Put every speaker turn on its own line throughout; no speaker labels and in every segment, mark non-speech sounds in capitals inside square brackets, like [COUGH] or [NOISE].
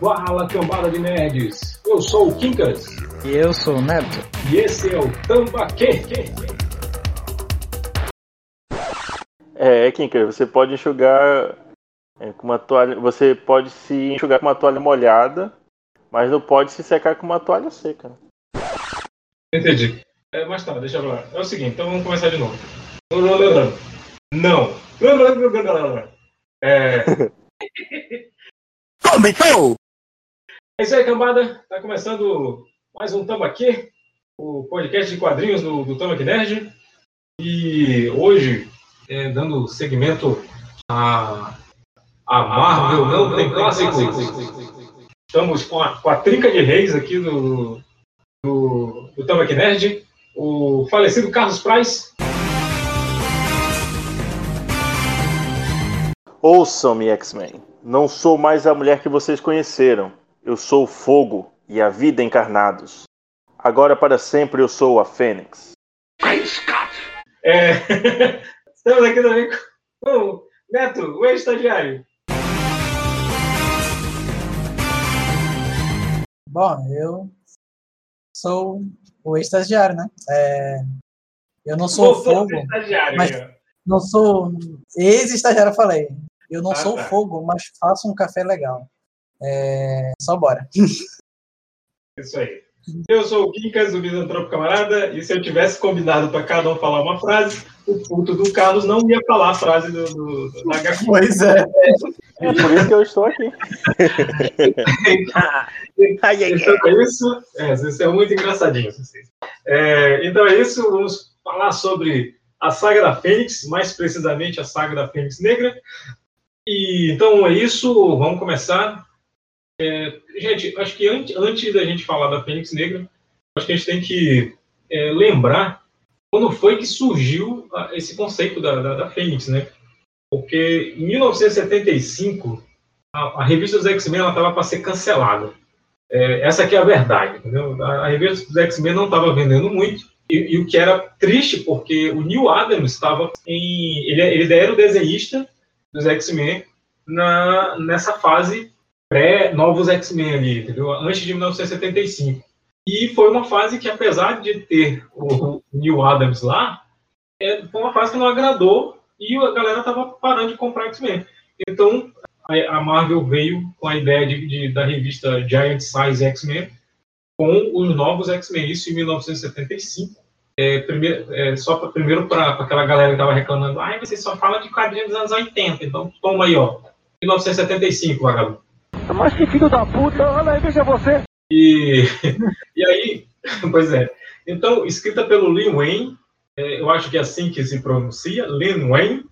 Fala, cambada de nerds! Eu sou o Kinkas.
E eu sou o Neto.
E esse é o Tambaquê.
É, Kinkas, você pode enxugar é, com uma toalha. Você pode se enxugar com uma toalha molhada, mas não pode se secar com uma toalha seca.
Entendi. É, mas tá, deixa eu lá. É o seguinte, então vamos começar de novo. Não. É. [LAUGHS]
Começou!
É isso aí, cambada. Tá começando mais um Tambaqui, o podcast de quadrinhos do, do Tambaqui Nerd. E hoje, é, dando seguimento a, a Marvel não tem clássicos. Estamos com a, com a trinca de reis aqui do, do, do Tambaqui Nerd. O falecido Carlos Price.
Ouçam-me, X-Men. Não sou mais a mulher que vocês conheceram. Eu sou o fogo e a vida encarnados. Agora para sempre eu sou a Fênix.
É, [LAUGHS] estamos aqui também com o Neto, o ex-estagiário.
Bom, eu sou o estagiário, né? É, eu não sou
Voltou a
fogo, mas- não sou ex-estagiário, eu falei. Eu não
Ah,
sou
tá.
fogo, mas faço um café legal. É, só bora. [LAUGHS]
Isso aí. Eu sou o Quincas, o Misantropo Camarada, e se eu tivesse combinado para cada um falar uma frase, o puto do Carlos não ia falar a frase do, do, do HQ.
Pois é.
É por isso que eu estou aqui. [LAUGHS] ai, ai,
Então é isso. É, vocês são muito engraçadinhos. Vocês. É, então é isso. Vamos falar sobre a saga da Fênix, mais precisamente a saga da Fênix Negra. E então é isso. Vamos começar. É, gente, acho que antes, antes da gente falar da Fênix Negra, acho que a gente tem que é, lembrar quando foi que surgiu a- esse conceito da, da, da Fênix, né? Porque em 1975 a, a revista dos X-Men estava para ser cancelada. É, essa aqui é a verdade, entendeu? A, a revista dos X-Men não estava vendendo muito, e, e o que era triste, porque o Neil Adams estava em. Ele, ele era o desenhista dos X-Men na, nessa fase pré-novos X-Men ali, entendeu? Antes de 1975. E foi uma fase que, apesar de ter o, Neil Adams lá, é, foi uma fase que não agradou e a galera estava parando de comprar X-Men. Então, a a Marvel veio com a ideia de, de- da revista Giant Size X-Men com os novos X-Men, isso em 1975. É, primeiro, é, só pra, primeiro para aquela galera que estava reclamando, ai, você só fala de quadrinhos dos anos 80, então toma aí, ó. 1975, vagabundo.
Mas que filho da puta, olha aí, veja você.
E, [LAUGHS] e aí, [LAUGHS] pois é. Então, escrita pelo Lin Wayne, é, eu acho que é assim que se pronuncia, Lin Wayne,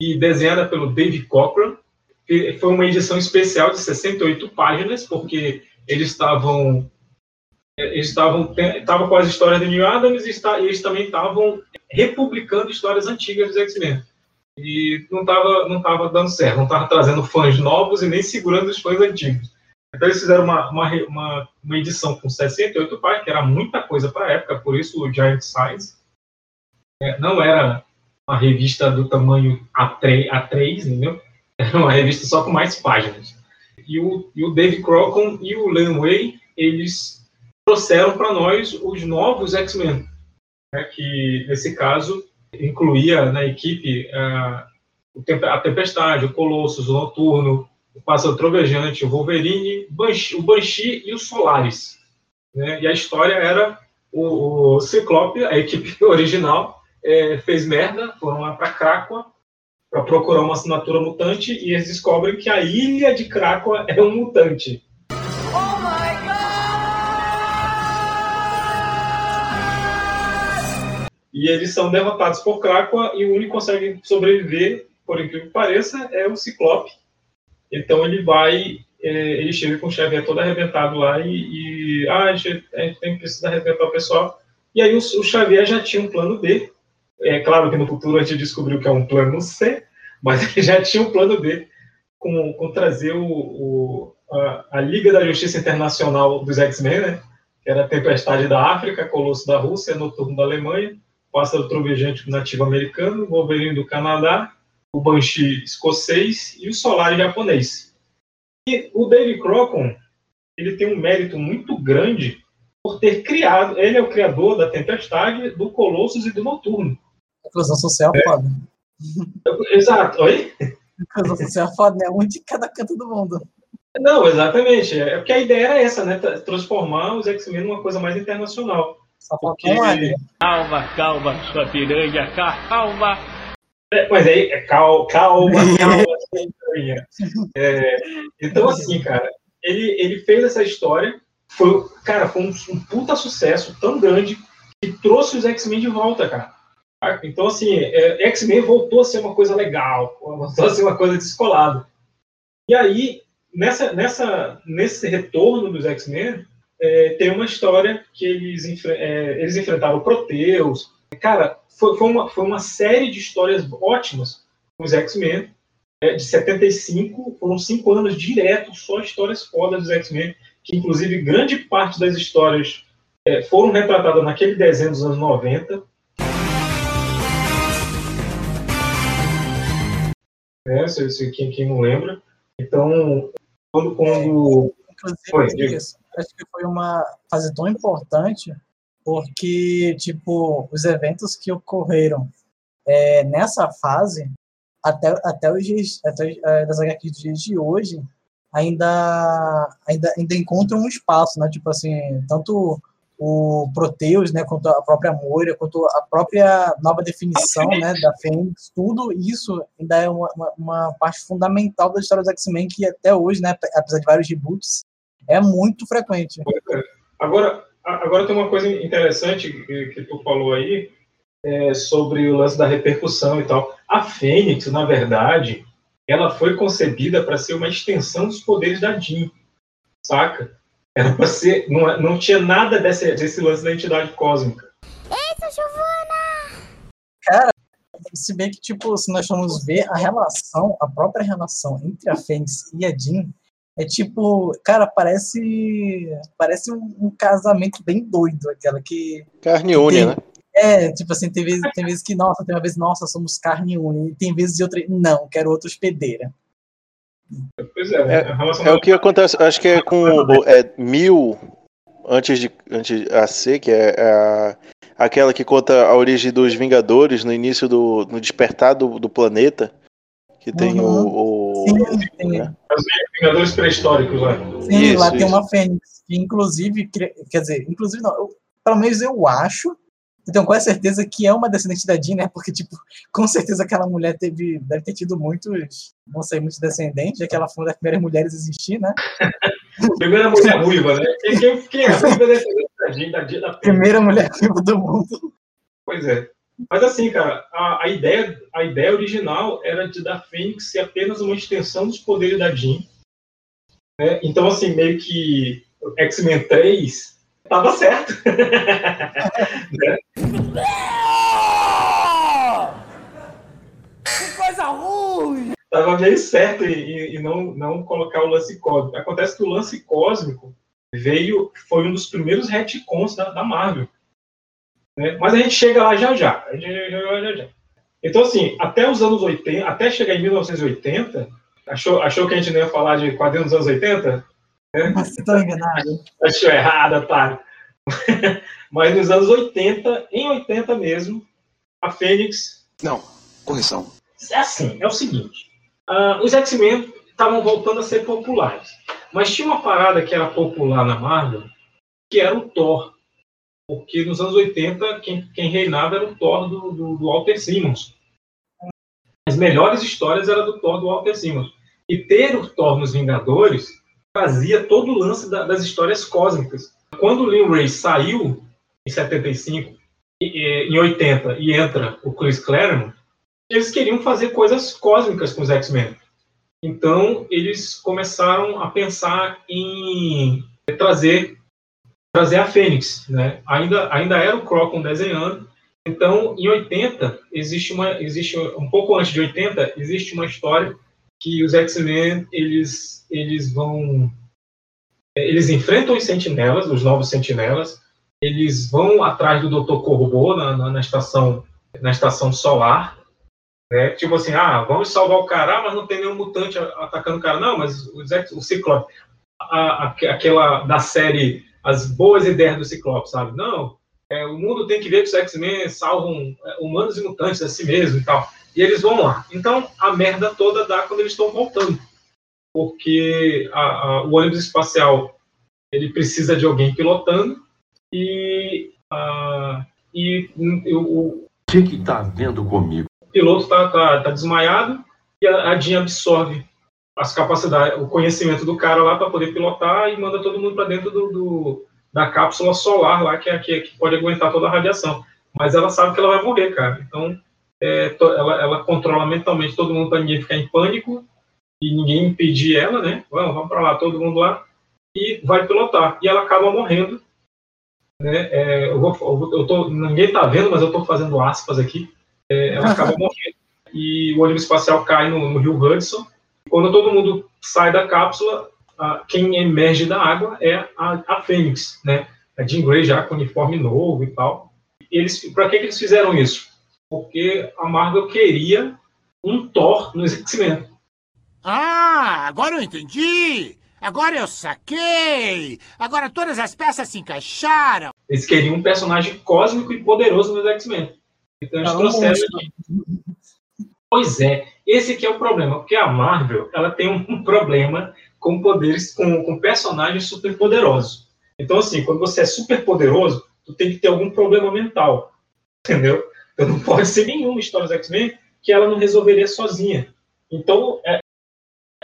e desenhada pelo Dave Cochran. que Foi uma edição especial de 68 páginas, porque eles estavam eles estavam estavam com as histórias de Neil Adams e está- eles também estavam republicando histórias antigas dos X-Men. E não estava não tava dando certo, não estava trazendo fãs novos e nem segurando os fãs antigos. Então eles fizeram uma, uma, uma, uma edição com 68 páginas, que era muita coisa para a época, por isso o Giant Size. É, não era uma revista do tamanho A3, A3 entendeu? Era uma revista só com mais páginas. E o, e o Dave Crocon e o Len Way, eles trouxeram para nós os novos X-Men, né, que nesse caso incluía na equipe Tempe- a Tempestade, o Colossus, o Noturno, o Pássaro Trovejante, o Wolverine, o Banshee e o Solaris. né? E a história era o, o Ciclope, a equipe [LAUGHS] original, eh, fez merda, foram lá para Krakoa para procurar uma assinatura mutante e eles descobrem que a ilha de Krakoa é um mutante. E eles são derrotados por Krakoa e o único que consegue sobreviver, por incrível que pareça, é o Ciclope. Então ele vai, é, ele chega com o Xavier todo arrebentado lá e, e ah, a gente, a gente tem que precisar arrebentar o pessoal. E aí o, o Xavier já tinha um plano B. É claro que no futuro a gente descobriu que é um plano C, mas [LAUGHS] ele já tinha um plano B com, com trazer o, o- a, a Liga da Justiça Internacional dos X-Men, né? Que era a Tempestade da África, Colosso da Rússia, Noturno da Alemanha, Pássaro Trovejante nativo americano, Wolverine do Canadá, o Banshee escocês e o Solar japonês. E o Dave Crocon, ele tem um mérito muito grande por ter criado, ele é o criador da Tempestade, do Colossus e do Noturno.
Inclusão social é foda. [LAUGHS]
Exato, oi?
Inclusão social foda, né? Um de cada canto do mundo.
Não, exatamente. É porque a ideia era essa, né? Transformar os X-Men numa coisa mais internacional.
Só faltou um alien.
Calma, calma, sua piranha, calma.
É, mas aí, é cal, calma, [LAUGHS] calma, sua piranha. É, então, assim, cara, ele, ele fez essa história. Foi, cara, foi um, um puta sucesso tão grande que trouxe os X-Men de volta, cara. Então, assim, é, X-Men voltou a ser uma coisa legal, voltou a ser uma coisa descolada. E aí, nessa, nessa, nesse retorno dos X-Men, é, tem uma história que eles, é, eles enfrentaram Proteus. Cara, foi, foi, uma, foi uma série de histórias ótimas com os X-Men. É, de 75, foram cinco anos direto, só histórias fodas dos X-Men, que inclusive grande parte das histórias é, foram retratadas naquele desenho dos anos 90. É, se, se, quem, quem não lembra. Então, quando. quando...
Inclusive, foi, acho que foi uma fase tão importante, porque, tipo, os eventos que ocorreram é, nessa fase, até, até os dias, até, é, das HQs dos dias de hoje, ainda, ainda, ainda encontram um espaço, né? Tipo assim, tanto o Proteus, né, quanto a própria Moira, quanto a própria nova definição, né, da Fênix, tudo isso ainda é uma, uma, parte fundamental da história dos X-Men que até hoje, né, apesar de vários reboots, é muito frequente.
Agora, agora tem uma coisa interessante que, que tu falou aí é, sobre o lance da repercussão e tal. A Fênix, na verdade, ela foi concebida para ser uma extensão dos poderes da Jean, saca? Era pra ser. Não, não tinha nada desse, desse lance da entidade cósmica.
Eita, Giovana! Cara, se bem que, tipo, se nós formos ver a relação, a própria relação entre a Fênix e a Jean, é tipo, cara, parece. Parece um, um casamento bem doido, aquela que.
Carne única, né?
É, tipo assim, tem vezes, tem vezes que, nossa, tem uma vez, nossa, somos carne única, e tem vezes de outra, não, quero outra hospedeira.
Pois é,
é, é o que acontece, acho que é com é, mil antes de antes a C, que é a, aquela que conta a origem dos Vingadores no início do no despertar do, do planeta, que tem uhum. o, o
Sim, tem. Né? Os Vingadores pré-históricos lá.
Sim, isso, lá isso. tem uma Fênix, que inclusive, quer dizer, inclusive não, eu, pelo menos eu acho então, com certeza que é uma descendente da Jean, né? Porque, tipo, [LAUGHS] com certeza aquela mulher teve, deve ter tido muitos, não sei, muitos descendentes, já que ela foi uma das primeiras mulheres a existir, né? [LAUGHS]
Primeira mulher ruiva, né? Quem, quem, quem é ruiva descendente da Jean, da Jean da
Primeira mulher ruiva do mundo.
Pois é. Mas assim, cara, a, a, ideia, a ideia original era de da Fênix ser apenas uma extensão dos poderes da Jean. Né? Então, assim, meio que X-Men 3 tava certo. [LAUGHS] né?
Que coisa ruim!
Tava meio certo e, e, não, não colocar o lance cósmico. Acontece que o lance cósmico veio, foi um dos primeiros retcons da, da Marvel. Né? Mas a gente chega lá já já. A gente chega já já. Então, assim, até os anos 80, até chegar em 1980, achou, achou que a gente não ia falar de quadrinhos dos anos 80?
Né? Mas estou enganado.
Achou errado, tá? [LAUGHS] Mas nos anos 80, em 80 mesmo, a Fênix.
Não, correção.
É assim, é o seguinte: uh, os X-Men estavam voltando a ser populares. Mas tinha uma parada que era popular na Marvel, que era o Thor. Porque nos anos 80, quem, quem reinava era o Thor do, do, do Walter Simmons. As melhores histórias eram do Thor do Walter Simmons. E ter o Thor nos Vingadores fazia todo o lance da, das histórias cósmicas. Quando o Lin Ray saiu, em 75, e, em 80, e entra o Chris Claremont, eles queriam fazer coisas cósmicas com os X-Men. Então, eles começaram a pensar em trazer trazer a Fênix, né? Ainda ainda era o Crocon desenhando. Então, em 80, existe uma existe um pouco antes de 80, existe uma história que os X-Men eles eles vão eles enfrentam os sentinelas, os novos sentinelas, eles vão atrás do Dr. Corbo na, na, na, estação na estação solar Né? Tipo assim, ah, vamos salvar o cara, mas não tem nenhum mutante atacando o cara. Não, mas o, o Ciclope, a, a, aquela da série As Boas Ideias do Ciclope, sabe? Não, é, o mundo tem que ver que os X-Men salvam é, humanos e mutantes a si mesmo e tal. E eles vão lá. Então, a merda toda dá quando eles estão voltando. Porque a, a, o ônibus espacial ele precisa de alguém pilotando e, a, e, e o,
o que está vendo comigo?
O piloto está tá, tá desmaiado e a, a Jean absorve as capacidades, o conhecimento do cara lá para poder pilotar e manda todo mundo para dentro do, do, da cápsula solar lá que, é, que, que, pode aguentar toda a radiação. Mas ela sabe que ela vai morrer, cara. Então é, to, ela, ela, controla mentalmente todo mundo para ninguém ficar em pânico e ninguém impedir ela, né? Vamos, vamos para lá, todo mundo lá e vai pilotar. E ela acaba morrendo. Né? É, eu vou, eu tô, ninguém está vendo, mas eu estou fazendo aspas aqui. É, ela acaba [LAUGHS] morrendo e o ônibus espacial cai no, no rio Hudson. Quando todo mundo sai da cápsula, a, quem emerge da água é a, a Fênix, né? A Jean Grey já com uniforme novo e tal. Eles, para que, que eles fizeram isso? Porque a Marvel queria um Thor no X-Men.
Ah, agora eu entendi! Agora eu saquei! Agora todas as peças se encaixaram!
Eles queriam um personagem cósmico e poderoso nos X-Men. Então eles trouxeram aqui. Pois é, esse aqui é o problema, porque a Marvel ela tem um [LAUGHS] problema com poderes, com, com personagens super poderosos. Então, assim, quando você é super poderoso, tu tem que ter algum problema mental, [LAUGHS] entendeu? Então não pode ser nenhuma história dos X-Men que ela não resolveria sozinha. Então, é,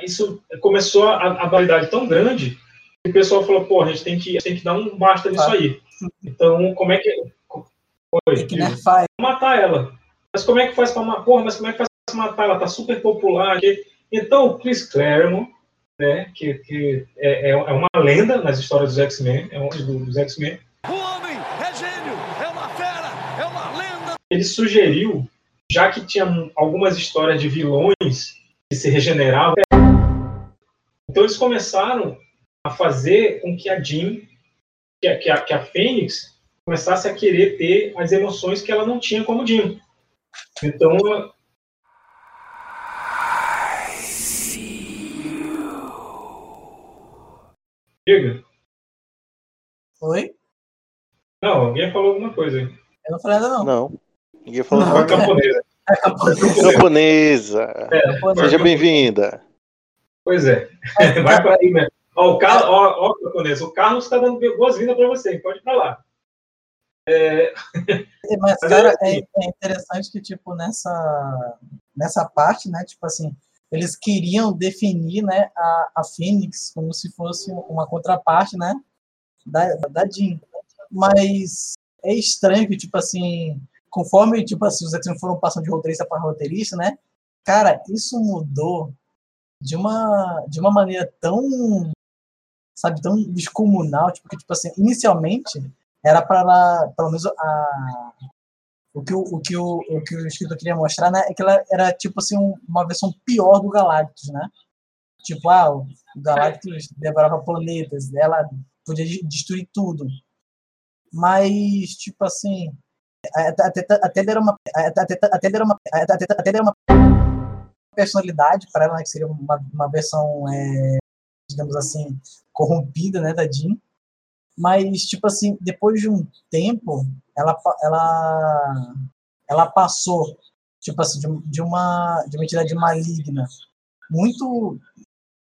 isso começou a, a validade tão grande que o pessoal falou, pô, a gente tem que, gente tem que dar um basta nisso aí. Então, como é que... Foi, tem que matar ela. Mas como é que faz para matar? Porra, mas como é que faz matar? Ela tá super popular. Então, o Chris Claremont, né, que, que é, é, é uma lenda nas histórias dos X-Men, é um dos X-Men.
O homem é gênio, é uma fera, é uma lenda.
Ele sugeriu, já que tinha algumas histórias de vilões que se regeneravam, então eles começaram a fazer com que a Jean, que a, que a, que a Fênix, começasse a querer ter as emoções que ela não tinha como Jean. Então, Diga.
Oi?
Não, alguém falou alguma coisa aí.
Eu não falei nada, não.
Não. Ninguém falou
não, nada. É camponesa.
É camponesa. camponesa. É, Seja bem-vinda.
Pois é. [LAUGHS] Vai para aí, né? Ó, o Carlos, ó, ó, camponesa, o Carlos está dando boas-vindas para você, pode ir para lá.
É... Mas, cara, é, é interessante que, tipo, nessa, nessa parte, né, tipo assim, eles queriam definir né, a, a Phoenix como se fosse uma contraparte né, da, da Jean. Mas é estranho que, tipo assim, conforme tipo assim, os X-Men foram passando de roteirista para roteirista, né? Cara, isso mudou de uma, de uma maneira tão, sabe, tão descomunal, tipo, que, tipo assim, inicialmente era para pelo menos a, o que o, o, que o, o que o escritor queria mostrar, né, é que ela era tipo assim uma versão pior do Galactus, né? Tipo, ah, o Galactus devorava planetas, ela podia destruir tudo. Mas, tipo assim, até, até, era uma até, até era até, até era uma personalidade para ela, né, que seria uma, uma versão, é, digamos assim, corrompida, né, da Jean. Mas, tipo assim, depois de um tempo, ela, ela, ela passou, tipo assim, de, de, uma, de uma entidade maligna muito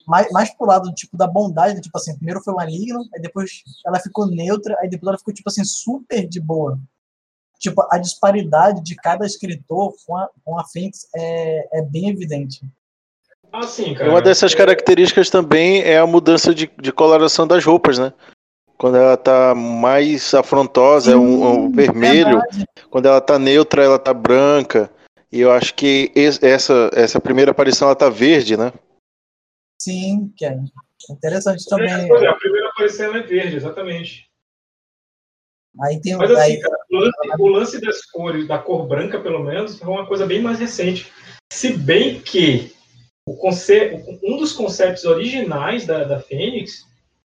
mais, mais pro lado tipo da bondade, tipo assim, primeiro foi maligno, aí depois ela ficou neutra, aí depois ela ficou tipo assim super de boa. Tipo, a disparidade de cada escritor com a, com a Fênix é, é bem evidente.
Ah, sim, cara.
Uma dessas características também é a mudança de, de coloração das roupas, né? Quando ela tá mais afrontosa, Sim, é um, um vermelho. Verdade. Quando ela tá neutra, ela tá branca. E eu acho que essa, essa primeira aparição ela tá verde, né?
Sim, que é interessante também.
A primeira aparição é verde, exatamente.
Aí tem
Mas assim, aí... cara, o, lance, o lance das cores, da cor branca, pelo menos, foi uma coisa bem mais recente. Se bem que o conce... um dos conceitos originais da, da Fênix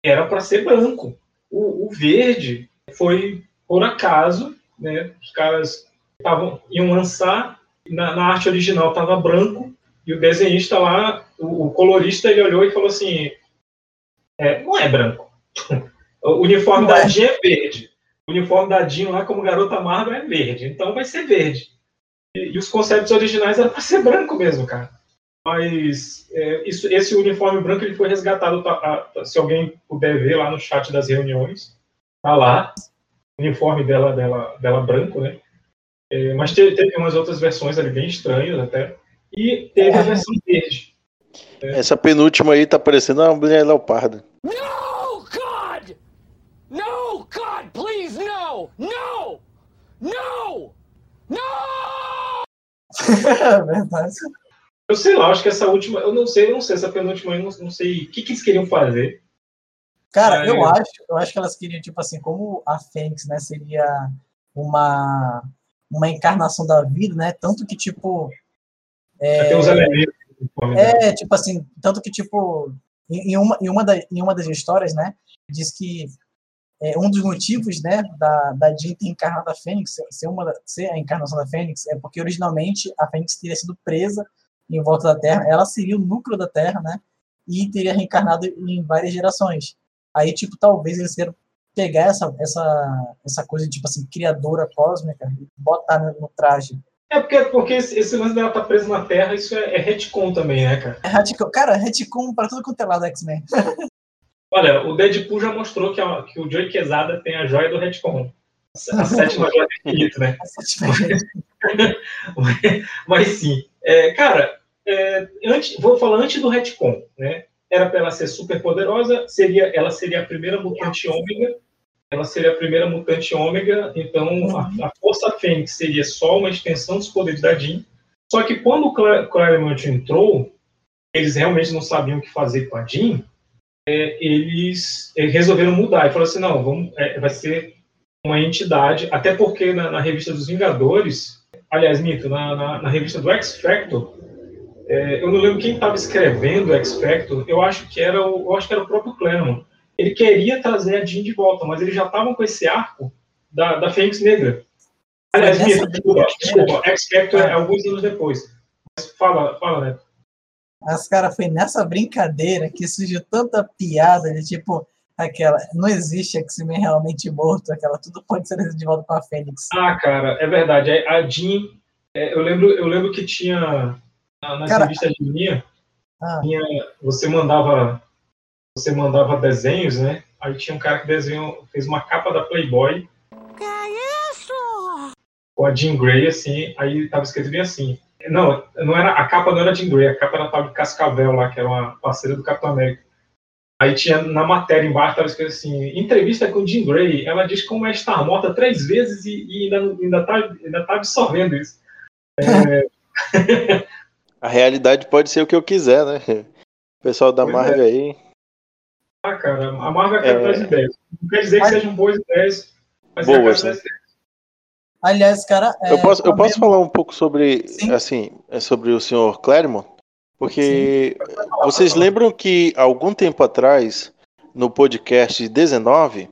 era para ser branco. O, o verde foi por acaso, né? Os caras tavam, iam lançar na, na arte original estava branco, e o desenhista lá, o, o, colorista, ele olhou e falou assim: é, não é branco. [LAUGHS] o uniforme não da é. Jean é verde. O uniforme da Jean lá, como garota Marvel, é verde. Então vai ser verde. E, e os conceitos originais eram para ser branco mesmo, cara. Mas é, isso, esse uniforme branco ele foi resgatado. Tá, a, se alguém puder ver lá no chat das reuniões, tá lá. O uniforme dela, dela, dela branco, né? É, mas teve, teve umas outras versões ali bem estranhas até. E teve a versão verde.
É. Essa penúltima aí tá parecendo uma mulher leopardo.
No, God! No, God, please, no! No! No! No! [LAUGHS]
é verdade.
Eu sei lá, acho que essa última, eu não sei, eu não sei, essa penúltima eu não, não sei o que, que eles queriam fazer.
Cara, eu acho, eu acho que elas queriam, tipo assim, como a Fênix, né, seria uma, uma encarnação da vida, né? Tanto que, tipo.
É, tem uns elementos.
É, tipo assim, tanto que, tipo, em, uma, em, uma da, em uma das histórias, né, diz que é, um dos motivos, né, da, da Jean ter encarnado a Fênix, ser, uma, ser a encarnação da Fênix, é porque originalmente a Fênix teria sido presa em volta da Terra, ela seria o núcleo da Terra, né? E teria reencarnado em várias gerações. Aí, tipo, talvez eles queiram pegar essa, essa, essa coisa, tipo assim, criadora cósmica e botar no, no traje.
É porque, porque esse, esse lance dela tá preso na Terra, isso é, é retcon também, né, cara?
É retcon, cara, retcon pra tudo quanto é lado X-Men. [LAUGHS]
Olha, o Deadpool já mostrou que, a, que o Joey Quesada tem a joia do retcon. A sétima joia do infinito, né? [LAUGHS] A sétima joia. mas, [LAUGHS] mas sim. É, cara, é, antes, vou falar antes do retcon, né? Era para ela ser super poderosa, seria, ela seria a primeira mutante ômega, ela seria a primeira mutante ômega, então a, a Força Fênix seria só uma extensão dos poderes da Jean. Só que quando o Claremont entrou, eles realmente não sabiam o que fazer com a Jean, é, eles, eles, resolveram mudar e falaram assim, não, vamos, é, vai ser uma entidade, até porque na, na revista dos Vingadores, aliás, Mito, na, na, na revista do X Factor, é, eu não lembro quem estava escrevendo X Factor, eu acho que era o, eu acho que era o próprio Claremont. Ele queria trazer a Jean de volta, mas eles já estavam com esse arco da, da Fênix Negra. Aliás, Mito, desculpa, desculpa, X Factor é alguns anos depois. Mas fala, fala, Neto.
Mas, cara, foi nessa brincadeira que surgiu tanta piada de tipo, aquela, não existe X-Men realmente morto, aquela, tudo pode ser de volta com a Fênix.
Ah, cara, é verdade. A Jean, é, eu, lembro, eu lembro que tinha na, na Cara, revista de linha, ah. tinha, você mandava você mandava desenhos, né? Aí tinha um cara que desenhou, fez uma capa da Playboy.
Que é isso?
Com a Jean Grey, assim, aí tava escrito bem assim. Não, não era, a capa não era Jean Grey, a capa era tal de Cascavel lá, que era uma parceira do Capitão América. Aí tinha na matéria embaixo, tava escrito assim, entrevista com Jean Grey, ela diz como é estar morta três vezes e, e ainda, ainda, tá, ainda tá absorvendo isso. É... [LAUGHS]
A realidade pode ser o que eu quiser, né? O pessoal da pois Marvel é. aí.
Ah, cara, a Marvel é capaz de ideias. Não quer dizer que sejam boas ideias, mas é
boas, é né?
Aliás, cara.
É, eu posso, eu posso falar um pouco sobre, Sim. assim, é sobre o senhor Claremont? Porque Sim. vocês lembram que algum tempo atrás, no podcast 19.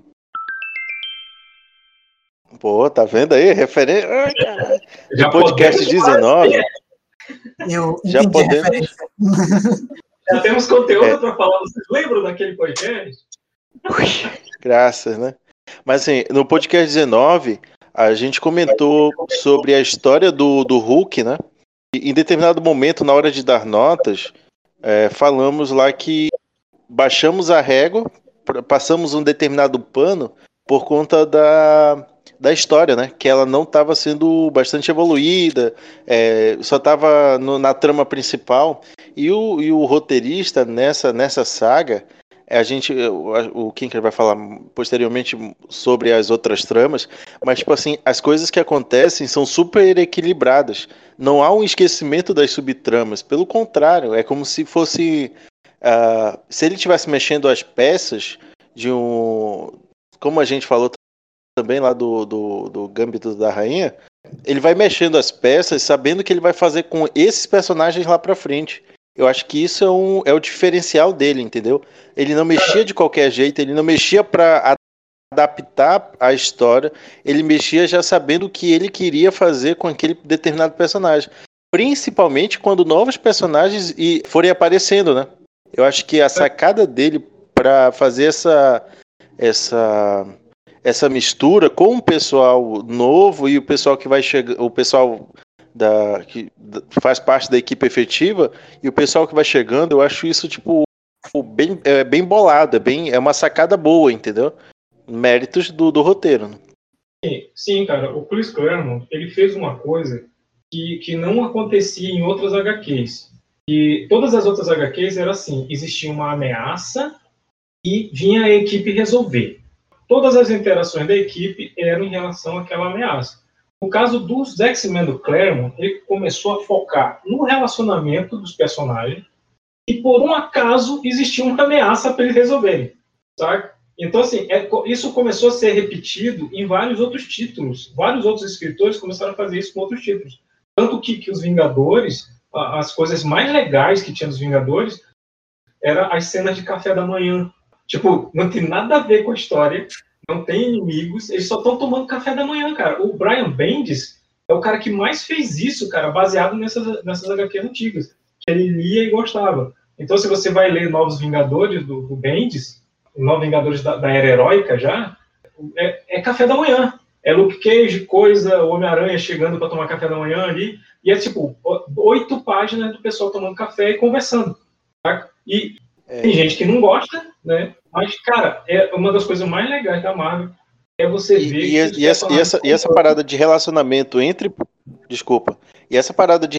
Pô, tá vendo aí? Referência. No podcast 19.
Eu Já podemos...
Já temos conteúdo é. para falar. Vocês lembram daquele podcast?
Graças, né? Mas assim, no podcast 19, a gente comentou sobre a história do, do Hulk, né? E, em determinado momento, na hora de dar notas, é, falamos lá que baixamos a régua, passamos um determinado pano por conta da, da história, né? Que ela não estava sendo bastante evoluída, é, só estava na trama principal. E o, e o roteirista nessa, nessa saga, a gente, o, o Kinker vai falar posteriormente sobre as outras tramas, mas tipo assim, as coisas que acontecem são super equilibradas. Não há um esquecimento das subtramas, pelo contrário, é como se fosse uh, se ele tivesse mexendo as peças de um, como a gente falou também lá do, do, do Gambito da Rainha, ele vai mexendo as peças sabendo que ele vai fazer com esses personagens lá pra frente. Eu acho que isso é, um, é o diferencial dele, entendeu? Ele não mexia de qualquer jeito, ele não mexia para adaptar a história, ele mexia já sabendo o que ele queria fazer com aquele determinado personagem. principalmente quando novos personagens e forem aparecendo, né? Eu acho que a sacada dele para fazer essa essa essa mistura com o pessoal novo e o pessoal que vai chegar, o pessoal da que faz parte da equipe efetiva e o pessoal que vai chegando, eu acho isso tipo bem é bem bolado, é bem é uma sacada boa, entendeu? Méritos do, do roteiro. Né?
Sim, sim, cara. O Chris Claremont ele fez uma coisa que, que não acontecia em outras HQs. E todas as outras HQs era assim: existia uma ameaça e vinha a equipe resolver. Todas as interações da equipe eram em relação àquela ameaça. No caso dos X-Men do Claremont, ele começou a focar no relacionamento dos personagens e, por um acaso, existia uma ameaça para eles resolverem. Sabe? Então, assim, é, isso começou a ser repetido em vários outros títulos. Vários outros escritores começaram a fazer isso com outros títulos. Tanto que, que os Vingadores, as coisas mais legais que tinha dos Vingadores, eram as cenas de café da manhã. Tipo, não tem nada a ver com a história, não tem inimigos, eles só estão tomando café da manhã, cara. O Brian Bendis é o cara que mais fez isso, cara, baseado nessas, nessas HQs antigas, que ele lia e gostava. Então, se você vai ler Novos Vingadores do, do Bendis, Novos Vingadores da, da Era Heróica já, é, é café da manhã é Luke Cage, coisa, Homem-Aranha chegando para tomar café da manhã ali, e é tipo oito páginas do pessoal tomando café e conversando. Tá? E é. tem gente que não gosta, né? Mas, cara, é uma das coisas mais legais da Marvel é você
e,
ver.
E, e, essa, e, essa, e essa parada de relacionamento entre. Desculpa. E essa parada de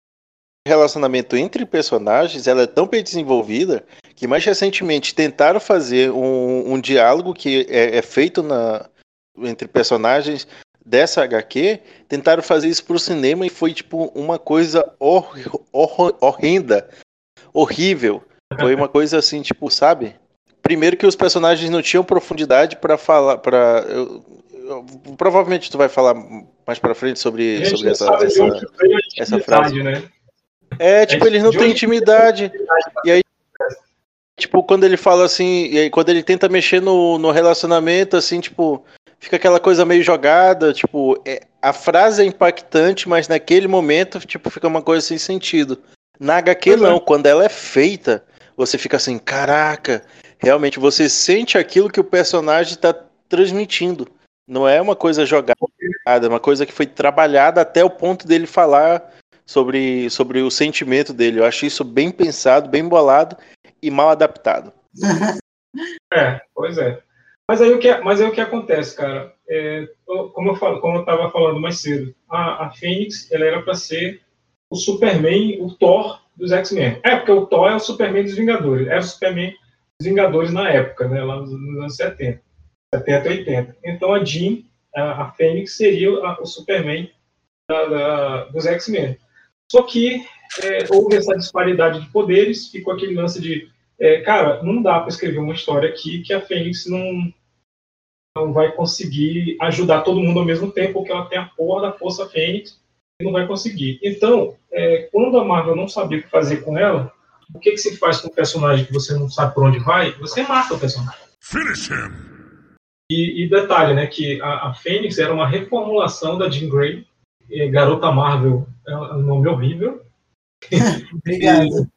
relacionamento entre personagens ela é tão bem desenvolvida que mais recentemente tentaram fazer um, um diálogo que é, é feito na, entre personagens dessa HQ, tentaram fazer isso pro cinema e foi tipo uma coisa hor hor horrenda, horrível. Foi uma coisa assim, tipo, sabe? Primeiro que os personagens não tinham profundidade para falar, para provavelmente tu vai falar mais para frente sobre, sobre essa essa, essa frase. Né? É, tipo, eles não têm intimidade. E aí tipo, quando ele fala assim, e aí quando ele tenta mexer no, no relacionamento, assim, tipo, fica aquela coisa meio jogada, tipo, é, a frase é impactante, mas naquele momento, tipo, fica uma coisa sem sentido. Na HQ não, é. quando ela é feita, você fica assim, caraca, realmente você sente aquilo que o personagem está transmitindo. Não é uma coisa jogada, é uma coisa que foi trabalhada até o ponto dele falar sobre, sobre o sentimento dele. Eu acho isso bem pensado, bem bolado e mal adaptado. [LAUGHS]
É, pois é. Mas aí o que, mas aí o que acontece, cara? É, como eu falo, como eu estava falando mais cedo, a, a Fênix ela era para ser o Superman, o Thor dos X-Men. É, porque o Thor é o Superman dos Vingadores. Era o Superman dos Vingadores na época, né, lá nos, nos anos 70, 70 80. Então a Jean, a, a Fênix, seria a, o Superman da, da, dos X-Men. Só que é, houve essa disparidade de poderes, ficou aquele lance de, é, cara, não dá para escrever uma história aqui que a Fênix não, não vai conseguir ajudar todo mundo ao mesmo tempo, porque ela tem a porra da Força Fênix não vai conseguir. Então, é, quando a Marvel não sabia o que fazer com ela, o que, que se faz com um personagem que você não sabe por onde vai? Você mata o personagem. Finish him! E, e detalhe, né, que a, a Fênix era uma reformulação da Jean Grey, Garota Marvel é um nome horrível. [LAUGHS]
Obrigado.
E,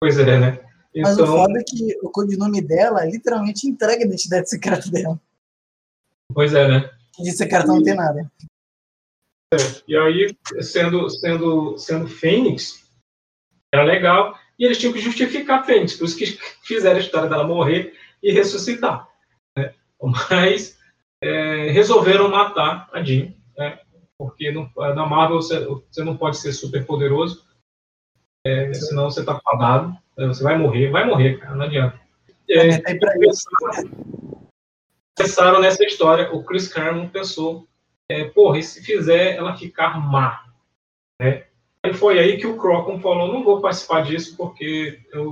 pois é, né?
Então, Mas o então foda é que o codinome dela literalmente entrega a identidade secreta dela.
Pois é, né?
E esse cara não tem nada.
E aí, sendo, sendo, sendo Fênix, era legal. E eles tinham que justificar a Fênix, por isso que fizeram a história dela morrer e ressuscitar. Né? Mas é, resolveram matar a Jean, né? porque no, na Marvel você, você, não pode ser super poderoso, é, senão você tá fadado, né? você vai morrer, vai morrer, cara, não adianta. É, pensaram nessa história, o Chris Claremont pensou, é, porra, e se fizer ela ficar má? Né? E foi aí que o Crocon falou, não vou participar disso porque eu,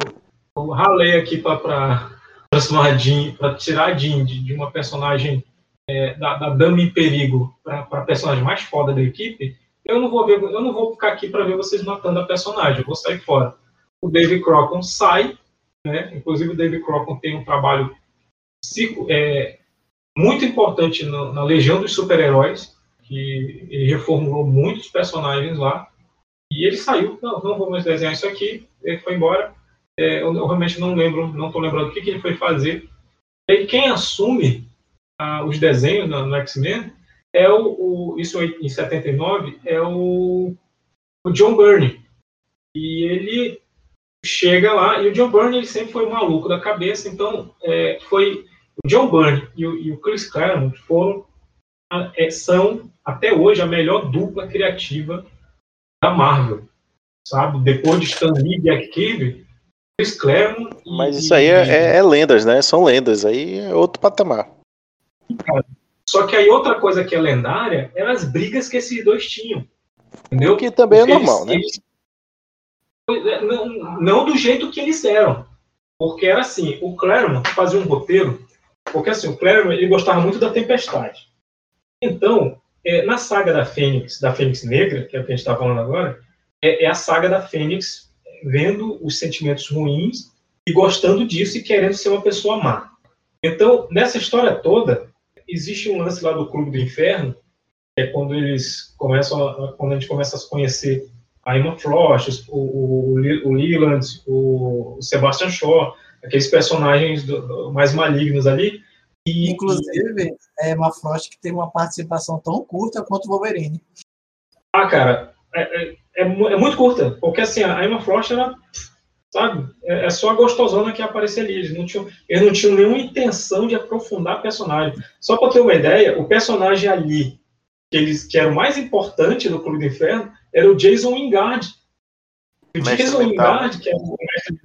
eu ralei aqui para transformar Jean, para tirar a Jean de, de uma personagem é, da, da Dama em Perigo para a personagem mais foda da equipe, eu não vou ver, eu não vou ficar aqui para ver vocês matando a personagem, eu vou sair fora. O David Crocon sai, né? Inclusive o David Crocon tem um trabalho é, muito importante no, na Legião dos Super-Heróis, que ele reformulou muitos personagens lá. E ele saiu, não, não vou mais desenhar isso aqui, ele foi embora. É, eu, eu, realmente não lembro, não estou lembrando o que, que, ele foi fazer. E quem assume ah, os desenhos no, no X-Men é o, o, isso em 79, é o, o John Byrne. E ele chega lá, e o John Byrne ele sempre foi um maluco da cabeça, então é, foi o John Byrne e o, e o Chris Claremont foram, é, são até hoje a melhor dupla criativa da Marvel, sabe? Depois de Stan Lee e Jack Kirby, Chris Claremont...
Mas isso aí é, é, é, lendas, né? São lendas, aí é outro patamar.
Só que aí outra coisa que é lendária eram as brigas que esses dois tinham, entendeu?
Que também é normal, né?
Eles, não, não do jeito que eles eram. Porque era assim, o Claremont fazia um roteiro, porque assim, o Claremont ele gostava muito da Tempestade. Então, é, na saga da Fênix, da Fênix Negra, que é o que a gente está falando agora, é, é, a saga da Fênix vendo os sentimentos ruins e gostando disso e querendo ser uma pessoa má. Então, nessa história toda, existe um lance lá do Clube do Inferno, que é quando eles começam, a, quando a gente começa a se conhecer a Emma Frost, o, o, o Leland, o Sebastian Shaw, aqueles personagens do, do, mais malignos ali.
E, Inclusive, é Emma Frost que tem uma participação tão curta quanto o Wolverine.
Ah, cara, é, é, é, é muito curta, porque assim, a Emma Frost era, sabe, é, é só a gostosona que aparecia ali. Eles não, tinham, eles não tinham nenhuma intenção de aprofundar o personagem. Só para ter uma ideia, o personagem ali, que, eles, que era o mais importante do Clube do Inferno, era o Jason Wingard. O Jason Wingard, que é o mestre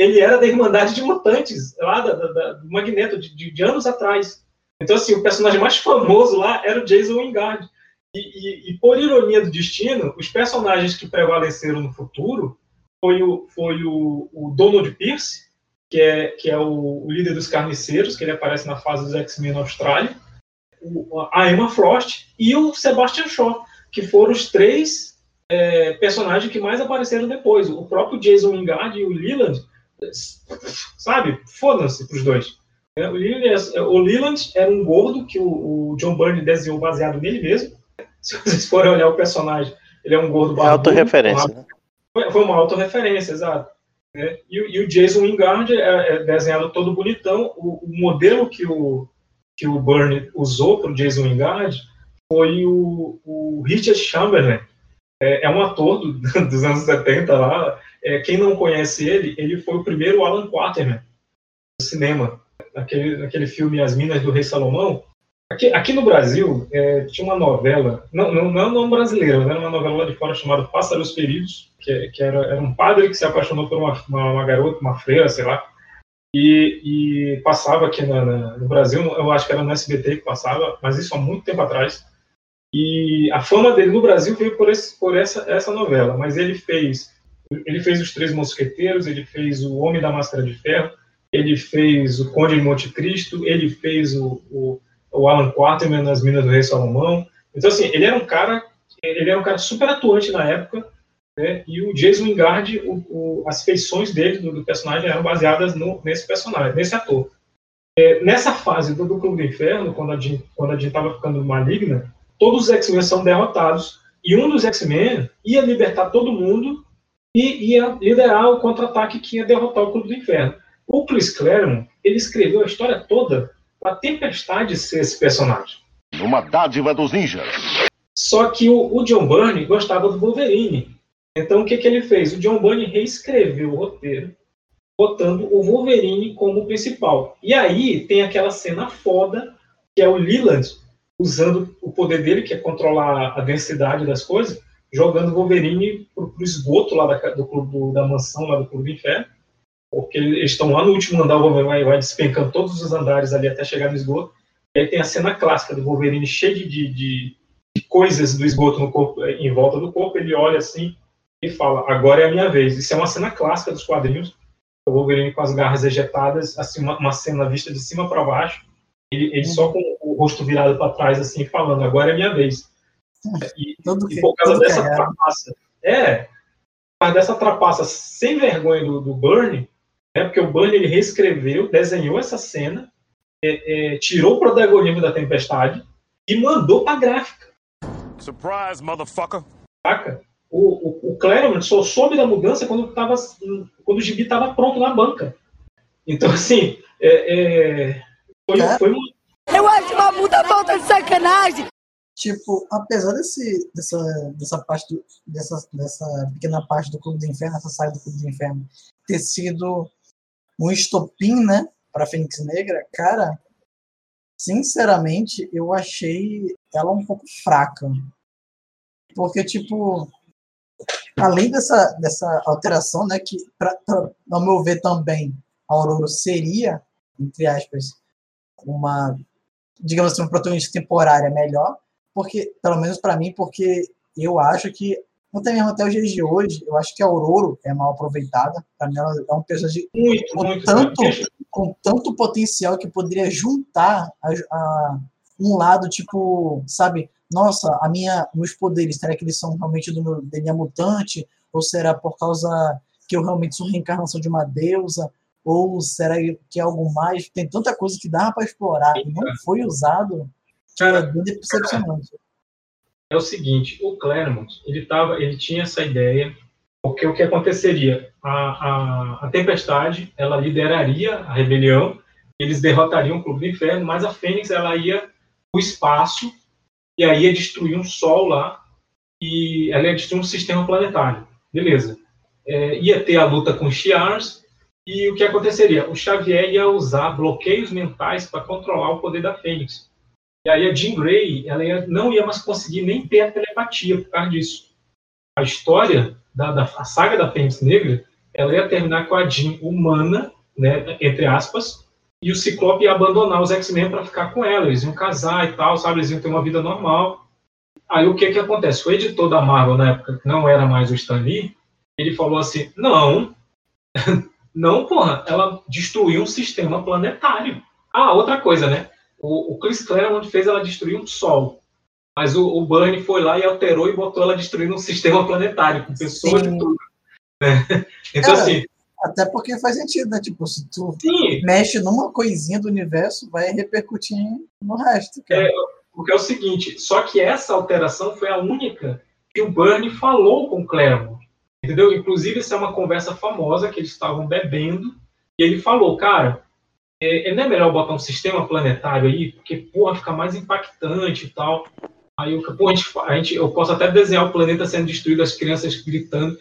ele era da Irmandade de Mutantes, lá da, da, do Magneto, de, de, de, anos atrás. Então, assim, o personagem mais famoso lá era o Jason Wingard. E, e, e, por ironia do destino, os personagens que prevaleceram no futuro foi o, foi o, o Donald Pierce, que é, que é o, o, líder dos carniceiros, que ele aparece na fase dos X-Men na Austrália, o, a Emma Frost e o Sebastian Shaw, que foram os três é, personagens que mais apareceram depois. O próprio Jason Wingard e o Leland, sabe? Foda-se pros dois. É, o, Leland, o Leland era um gordo que o, o, John Byrne desenhou baseado nele mesmo. [LAUGHS] Se vocês forem olhar o personagem, ele é um gordo
barbudo. É autorreferência, né?
Foi uma autorreferência, exato. É, e, e, o Jason Wingard é, é, desenhado todo bonitão. O, o, modelo que o, que o Byrne usou para o Jason Wingard foi o, o Richard Chamberlain. É, é, um ator do, [LAUGHS] dos anos 70 lá. É, quem não conhece ele, ele foi o primeiro Alan Quaterman no cinema. Naquele, naquele filme As Minas do Rei Salomão. Aqui, aqui no Brasil, é, tinha uma novela, não, não, não, não brasileira, mas era uma novela lá de fora chamada Pássaros Feridos, que, que era, era, um padre que se apaixonou por uma, uma, uma garota, uma freira, sei lá, e, e passava aqui na, na, no Brasil, eu acho que era no SBT que passava, mas isso há muito tempo atrás. E a fama dele no Brasil veio por, esse, por essa, essa novela, mas ele fez ele fez Os Três Mosqueteiros, ele fez O Homem da Máscara de Ferro, ele fez O Conde de Monte Cristo, ele fez o, o, o Alan Quarterman nas Minas do Rei Salomão. Então, assim, ele era um cara ele era um cara super atuante na época, né? e o Jason Wingard, o, o, as feições dele, do, do, personagem, eram baseadas no, nesse personagem, nesse ator. É, nessa fase do, do Clube do Inferno, quando a Jean estava ficando maligna, todos os X-Men são derrotados. E um dos X-Men ia libertar todo mundo e ia liderar o contra-ataque que ia derrotar o Clube do Inferno. O Chris Claremont, ele escreveu a história toda para a Tempestade ser esse personagem.
Uma dádiva dos ninjas.
Só que o, o, John Byrne gostava do Wolverine. Então o que, que ele fez? O John Byrne reescreveu o roteiro, botando o Wolverine como principal. E aí tem aquela cena foda, que é o Leland usando o poder dele, que é controlar a densidade das coisas, jogando Wolverine pro, pro esgoto lá da, do clube, da mansão, lá do Clube do Inferno, porque eles estão lá no último andar, o Wolverine vai, vai despencando todos os andares ali até chegar no esgoto, e aí tem a cena clássica do Wolverine cheio de, de, de coisas do esgoto no corpo, em volta do corpo, ele olha assim e fala, agora é a minha vez. Isso é uma cena clássica dos quadrinhos, o Wolverine com as garras ejetadas, assim, uma, uma cena vista de cima para baixo, ele, ele só com o rosto virado para trás, assim, falando, agora é minha vez. E, e por causa dessa trapaça, é, por causa dessa trapaça sem vergonha do, do Burnie, né, porque o Burnie ele reescreveu, desenhou essa cena, é, é, tirou o protagonismo da tempestade e mandou pra gráfica.
Surprise, motherfucker!
Saca? o, o, o Claremont só soube da mudança quando, tava, quando o gibi estava pronto na banca. Então, assim, é, é, foi,
É.
foi um
Eu acho uma puta falta de sacanagem.
Tipo, apesar desse, dessa, dessa parte do, dessa, dessa pequena parte do Clube do Inferno, essa saga do Clube do Inferno, ter sido um estopim, né, para Fênix Negra, cara, sinceramente, eu achei ela um pouco fraca. Porque, tipo, além dessa, dessa alteração, né, que, pra, pra, ao meu ver também, a Aurora seria, entre aspas, uma, digamos assim, uma protagonista temporária melhor, porque, pelo menos para mim, porque eu acho que, até mesmo até os dias de hoje, eu acho que a Aurora é mal aproveitada. Para mim, ela é uma personagem
muito,
com
muito.
tanto, com tanto potencial que poderia juntar a, a- um lado, tipo, sabe, nossa, a minha, meus poderes, será que eles são realmente do meu DNA mutante? Ou será por causa que eu realmente sou reencarnação de uma deusa? Ou será que é algo mais? Tem tanta coisa que dava para explorar e não foi usado,
Cara,
bem decepcionante.
é o seguinte, o Claremont, ele tava, ele tinha essa ideia, porque o que aconteceria? A, a, a Tempestade, ela lideraria a rebelião, eles derrotariam o Clube do Inferno, mas a Fênix, ela ia o espaço, e aí ia destruir um sol lá, e ela ia destruir um sistema planetário. Beleza. É, ia ter a luta com os Shi'ars, e o que aconteceria? O Xavier ia usar bloqueios mentais para controlar o poder da Fênix. E aí a Jean Grey, ela ia- não ia mais conseguir nem ter a telepatia por causa disso. A história da, da a saga da Fênix Negra, ela ia terminar com a Jean humana, né, entre aspas, e o Ciclope ia abandonar os X-Men para ficar com ela. Eles iam casar e tal, sabe? Eles iam ter uma vida normal. Aí o que que acontece? O editor da Marvel na época, que não era mais o Stan Lee, ele falou assim: não, [LAUGHS] não, porra, ela destruiu um sistema planetário. Ah, outra coisa, né? O, o Chris Claremont fez ela destruir um sol. Mas o, o Burnie foi lá e alterou e botou ela destruindo um sistema planetário, com pessoas
Sim.
e tudo. né? Então,
Cara,
assim,
Até porque faz sentido, né? Tipo, se tu
sim,
mexe numa coisinha do universo, vai repercutir no resto. Cara.
É, porque é o seguinte, só que essa alteração foi a única que o Burnie falou com o Claremont. Entendeu? Inclusive, essa é uma conversa famosa que eles estavam bebendo, e ele falou, cara, é, não é melhor botar um sistema planetário aí, porque, porra, fica mais impactante e tal. Aí eu, pô, a gente, a gente- eu posso até desenhar o planeta sendo destruído, as crianças gritando.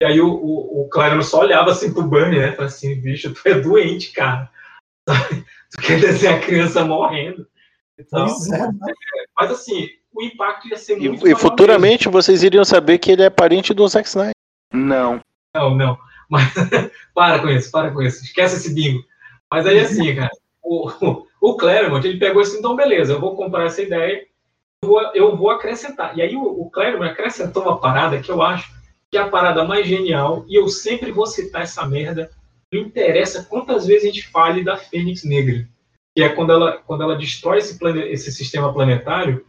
E aí o, o, o só olhava assim pro Burnie, né? Falei assim, bicho, tu é doente, cara. [LAUGHS] tu quer desenhar a criança morrendo. Então,
Pois é, né?
mas assim, o impacto ia ser
E,
muito
e
maior
futuramente vocês iriam saber que ele é parente do Zack Snyder.
Não.
mesmo. Não, não. Mas [LAUGHS] para com isso, para com isso. Esquece esse bingo. Mas aí assim, cara, o, o, Claremont, ele pegou assim, então beleza, eu vou comprar essa ideia, eu vou, eu vou acrescentar. E aí o, o Claremont acrescentou uma parada que eu acho que é a parada mais genial, e eu sempre vou citar essa merda, não interessa quantas vezes a gente fale da Fênix Negra, que é quando ela, quando ela destrói esse, plane, esse sistema planetário,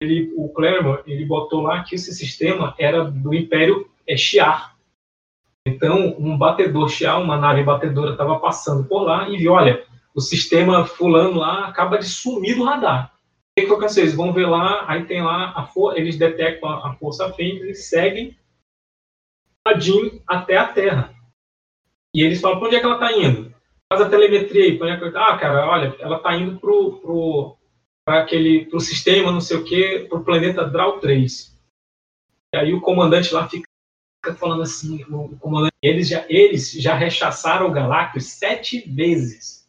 ele, o Claremont, ele botou lá que esse sistema era do Império é, Shi'ar. Então, um batedor Shi'ar, uma nave batedora, estava passando por lá e viu, olha, o sistema fulano lá acaba de sumir do radar. O que, que vão ver lá, aí tem lá, a for, eles detectam a, força Fênix, eles seguem a Jean até a Terra. E eles falam, para onde é que ela está indo? Faz a telemetria aí. onde é que ela tá? Ah, cara, olha, ela está indo pro, pro, para aquele pro sistema, não sei o quê, pro planeta Drau 3. E aí o comandante lá fica, fica falando assim, o, comandante, eles já, eles já rechaçaram o Galactus sete vezes.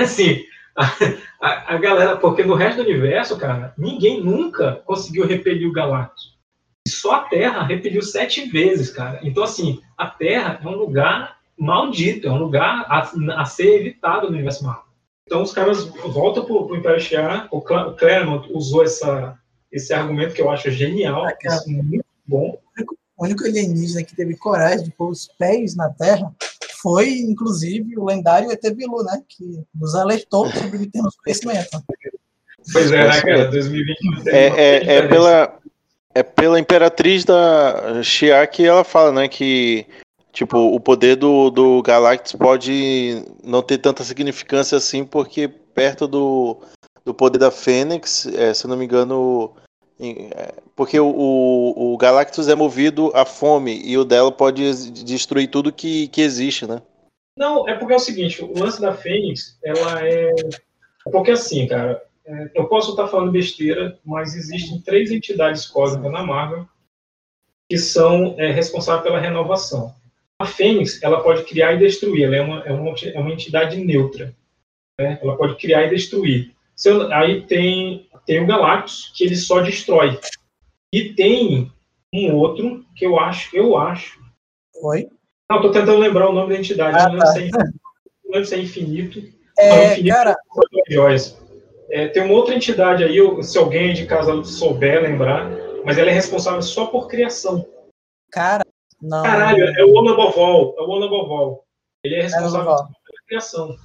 Assim, a, a, a galera, porque no resto do universo, cara, ninguém nunca conseguiu repelir o Galactus. Só a Terra repeliu sete vezes, cara. Então, assim, a Terra é um lugar maldito, é um lugar a, a ser evitado no universo Marvel. Então os caras voltam pro, pro Império Shi'ar, o, Cla- o Claremont usou essa, esse argumento que eu acho genial,
Ah, cara.
isso é muito bom.
O único alienígena que teve coragem de pôr os pés na Terra foi, inclusive, o lendário ET Bilu, né? Que nos alertou sobre termos conhecimento.
Pois é, né,
Isso
cara,
mesmo.
2020
É, é, é pela, é pela imperatriz da Shia que ela fala, né? Que tipo, o poder do, do Galactus pode não ter tanta significância assim, porque perto do, do poder da Fênix, é, se não me engano, é, porque o, o, o Galactus é movido à fome e o dela pode destruir tudo que, que existe, né?
Não, é porque é o seguinte, o lance da Fênix, ela é. é Porque assim, cara, é, eu posso estar falando besteira, mas existem três entidades cósmicas na Marvel que são é, responsáveis pela renovação. A Fênix, ela pode criar e destruir, ela é uma, é uma, é uma entidade neutra. né? Ela pode criar e destruir. Eu- aí tem, tem o Galactus, que ele só destrói. E tem um outro que eu acho, eu acho.
Oi?
Não, tô tentando lembrar o nome da entidade,
Ah,
não
tá.
é não lembro se é infinito.
É,
infinito
cara,
é. É, tem uma outra entidade aí, se alguém de casa souber lembrar, mas ela é responsável só por criação.
cara, não.
Caralho, é o Onabovol, é o Onabovol. Ele é responsável pela criação.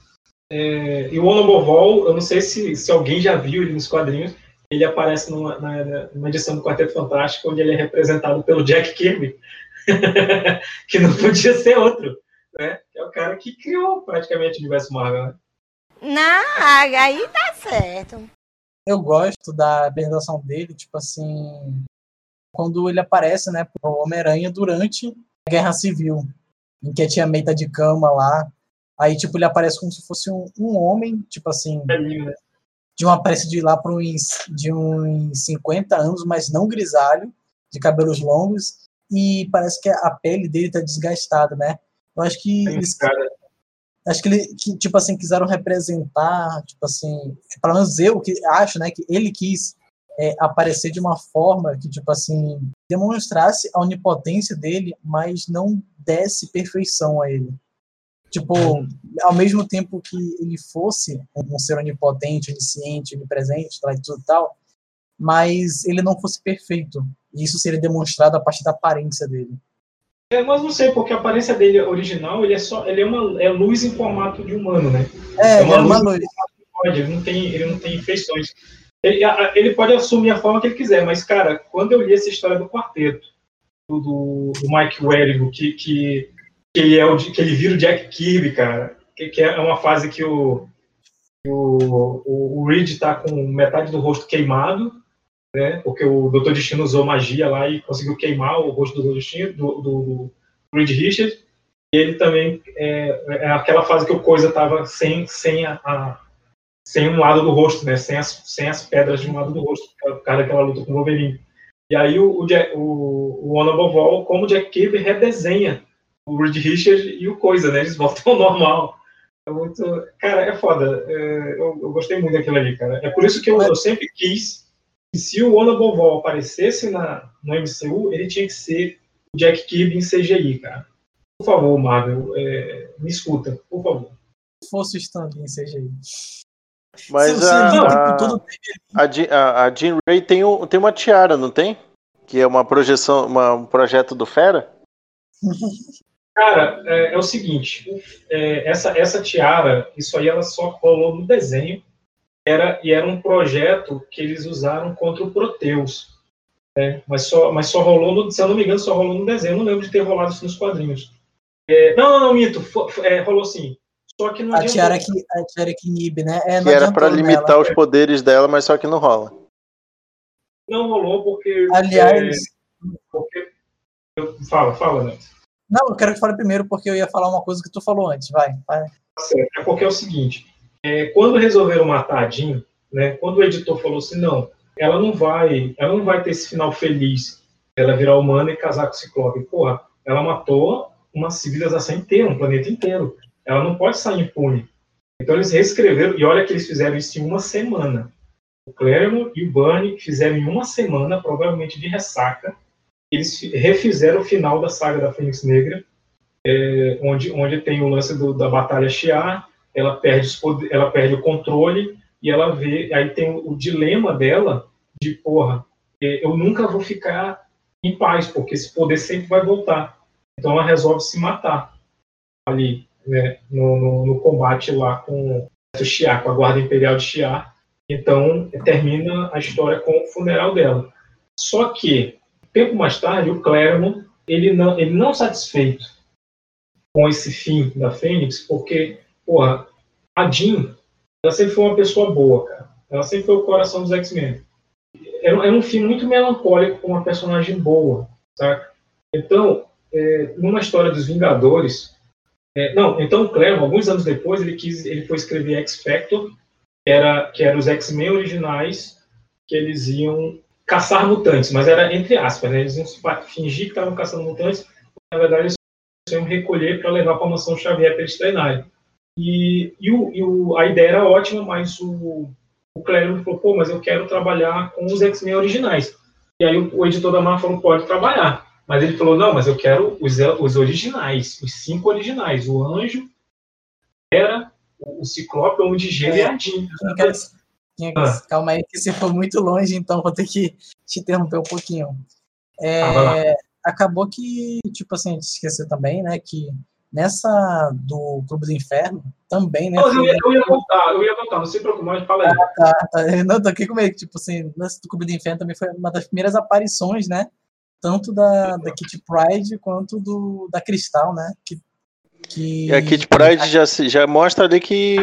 É, e o Onabovol, eu não sei se, se alguém já viu ele nos quadrinhos, ele aparece numa, na- na- numa edição do Quarteto Fantástico, onde ele é representado pelo Jack Kirby, [LAUGHS] que não podia ser outro, né? É o cara que criou praticamente o universo Marvel, né?
Não, aí tá certo.
Eu gosto da apresentação dele, tipo assim, quando ele aparece, né, pro Homem-Aranha durante a Guerra Civil, em que a Tia May tá de cama lá. Aí, tipo, ele aparece como se fosse um, um homem, tipo assim,
né?
de uma aparência de lá para uns, de uns 50 anos, mas não grisalho, de cabelos longos, e parece que a pele dele tá desgastada, né? Eu acho que
Tem
eles,
cara,
acho que ele, que, tipo assim, quiseram representar, tipo assim, pelo menos eu que acho, né, que ele quis é, aparecer de uma forma que, tipo assim, demonstrasse a onipotência dele, mas não desse perfeição a ele. Tipo, ao mesmo tempo que ele fosse um ser onipotente, onisciente, onipresente, tal, e tudo tal, mas ele não fosse perfeito. E isso seria demonstrado a partir da aparência dele.
É, mas não sei, porque a aparência dele original, ele é só, ele é uma é luz em formato de humano, né?
É,
É uma
é uma
luz. ele não tem, ele não tem feições. Ele, ele pode assumir a forma que ele quiser, mas cara, quando eu li essa história do quarteto do, do, Mike Welligo, que, que que ele é o que ele vira o Jack Kirby, cara, que, que é uma fase que o o, o, o Reed tá com metade do rosto queimado, né? Porque o Dr. Destino usou magia lá e conseguiu queimar o rosto do Dr. Destino, do, do, do Reed Richards. E ele também é, é aquela fase que o Coisa tava sem, sem a, a- sem um lado do rosto, né? Sem as, sem as pedras de um lado do rosto, por causa daquela luta com o Wolverine. E aí o, o, o, o Ona Bovol, como Jack Kirby, redesenha o Reed Richards e o Coisa, né? Eles voltam ao normal. É muito... Cara, é foda. É, eu, eu gostei muito daquilo ali, cara. É por isso que eu, eu sempre quis que se o Ona Bovol aparecesse na, no MCU, ele tinha que ser o Jack Kirby em CGI, cara. Por favor, Marvel, é, me escuta, por favor.
Se fosse o Stan em CGI.
Mas
você
a, a, Jean- a, a Jean Ray tem, um- tem uma tiara, não tem? Que é uma projeção, uma- um projeto do Fera? [LAUGHS]
Cara, é, é o seguinte, é, essa, essa tiara, isso aí ela só rolou no desenho, era, e era um projeto que eles usaram contra o Proteus. né? Mas, só, mas só rolou, no, se eu não me engano, só rolou no desenho, eu não lembro de ter rolado isso nos quadrinhos. É, não, não, não, mito, é, rolou sim. Só que não
A tiara que, a tiara que inibe, né? É,
Que era
adiantou
pra limitar
nela.
os poderes dela, mas só que não rola.
Não rolou porque.
Aliás,
é, porque eu- fala, fala, né?
não, eu quero que fale primeiro porque eu ia falar uma coisa que tu falou antes. Vai, vai.
Tá certo. É porque é o seguinte, é, quando resolveram matar a Jean, né, quando o editor falou assim, não, ela não vai, ela não vai ter esse final feliz, ela virar humana e casar com o Ciclope. Porra, ela matou uma civilização inteira, um planeta inteiro. Ela não pode sair impune. Então eles reescreveram, e olha que eles fizeram isso em uma semana. O Claremont e o Byrne fizeram em uma semana, provavelmente de ressaca, eles fi- refizeram o final da saga da Fênix Negra, é, onde, onde tem o lance do- da Batalha Shi'ar, ela perde, ela perde o controle e ela vê, aí tem o, o dilema dela de, porra, é, eu nunca vou ficar em paz, porque esse poder sempre vai voltar. Então ela resolve se matar ali, né, no, no, no combate lá com o Shi'ar, com a Guarda Imperial de Shi'ar. Então termina a história com o funeral dela. Só que, tempo mais tarde, o Claremont, ele não, ele não satisfeito com esse fim da Fênix, porque, porra, a Jean, ela sempre foi uma pessoa boa, cara. Ela sempre foi o coração dos X-Men. Era, era, um filme muito melancólico com uma personagem boa, saca? Então, é, numa história dos Vingadores, é, não, então o Claremont, alguns anos depois, ele quis, ele foi escrever X Factor, que era, que era os X-Men originais, que eles iam caçar mutantes, mas era entre aspas, né? Eles iam fingir que estavam caçando mutantes, na verdade eles iam recolher para levar para a mansão Xavier para eles treinarem. E, e, o, e o, a ideia era ótima, mas o, o Claremont falou, pô, mas eu quero trabalhar com os X-Men originais. E aí o, o editor da Marvel falou, pode trabalhar. Mas ele falou, não, mas eu quero os, os originais, os cinco originais. O Anjo, era o Ciclope, o Homem de Gelo é, e a Jean.
Ah. Calma aí, que você foi muito longe, então vou ter que te interromper um pouquinho. É, ah, acabou que, tipo assim, a gente esqueceu também, né, que nessa do Clube do Inferno, também, né?
Não, eu, ia, eu, ia, voltar, eu ia voltar, não se preocupe, mas fala aí. Ah,
tá, tá. Não, tô aqui comigo, tipo assim, nessa do Clube do Inferno também foi uma das primeiras aparições, né? Tanto da, da Kitty Pride quanto do, da Cristal, né? Que, que...
E a Kitty Pride já, já mostra ali que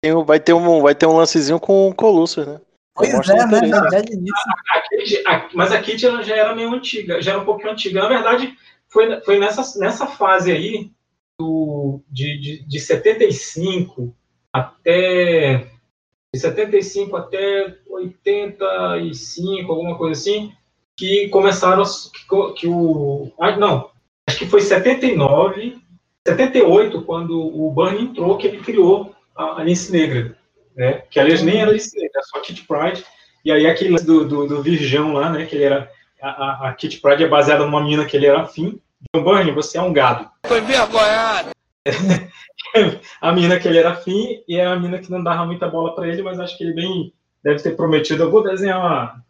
tem, vai, ter um, vai ter um lancezinho com o Colossus, né?
Pois é, né? Já de início.
A, a Kitty, a, mas a Kitty ela já era meio antiga, já era um pouquinho antiga. Na verdade, foi, foi nessa, nessa fase aí, do, de, de, de 75 até. De 75 até 85, alguma coisa assim, que começaram. Que, que o. Ah, não. Acho que foi 79, 78, quando o Burnie entrou, que ele criou a Alice Negra. Né? Que aliás nem era Alice Negra, era só Kit Pride. E aí aquele do, do, do Virgão lá, né? Que ele era a, a Kit Pride é baseada numa mina que ele era afim. John Byrne, você é um gado.
Foi envergonhado. [LAUGHS]
a mina que ele era afim e é a mina que não dava muita bola para ele, mas acho que ele bem deve ter prometido: eu vou desenhar uma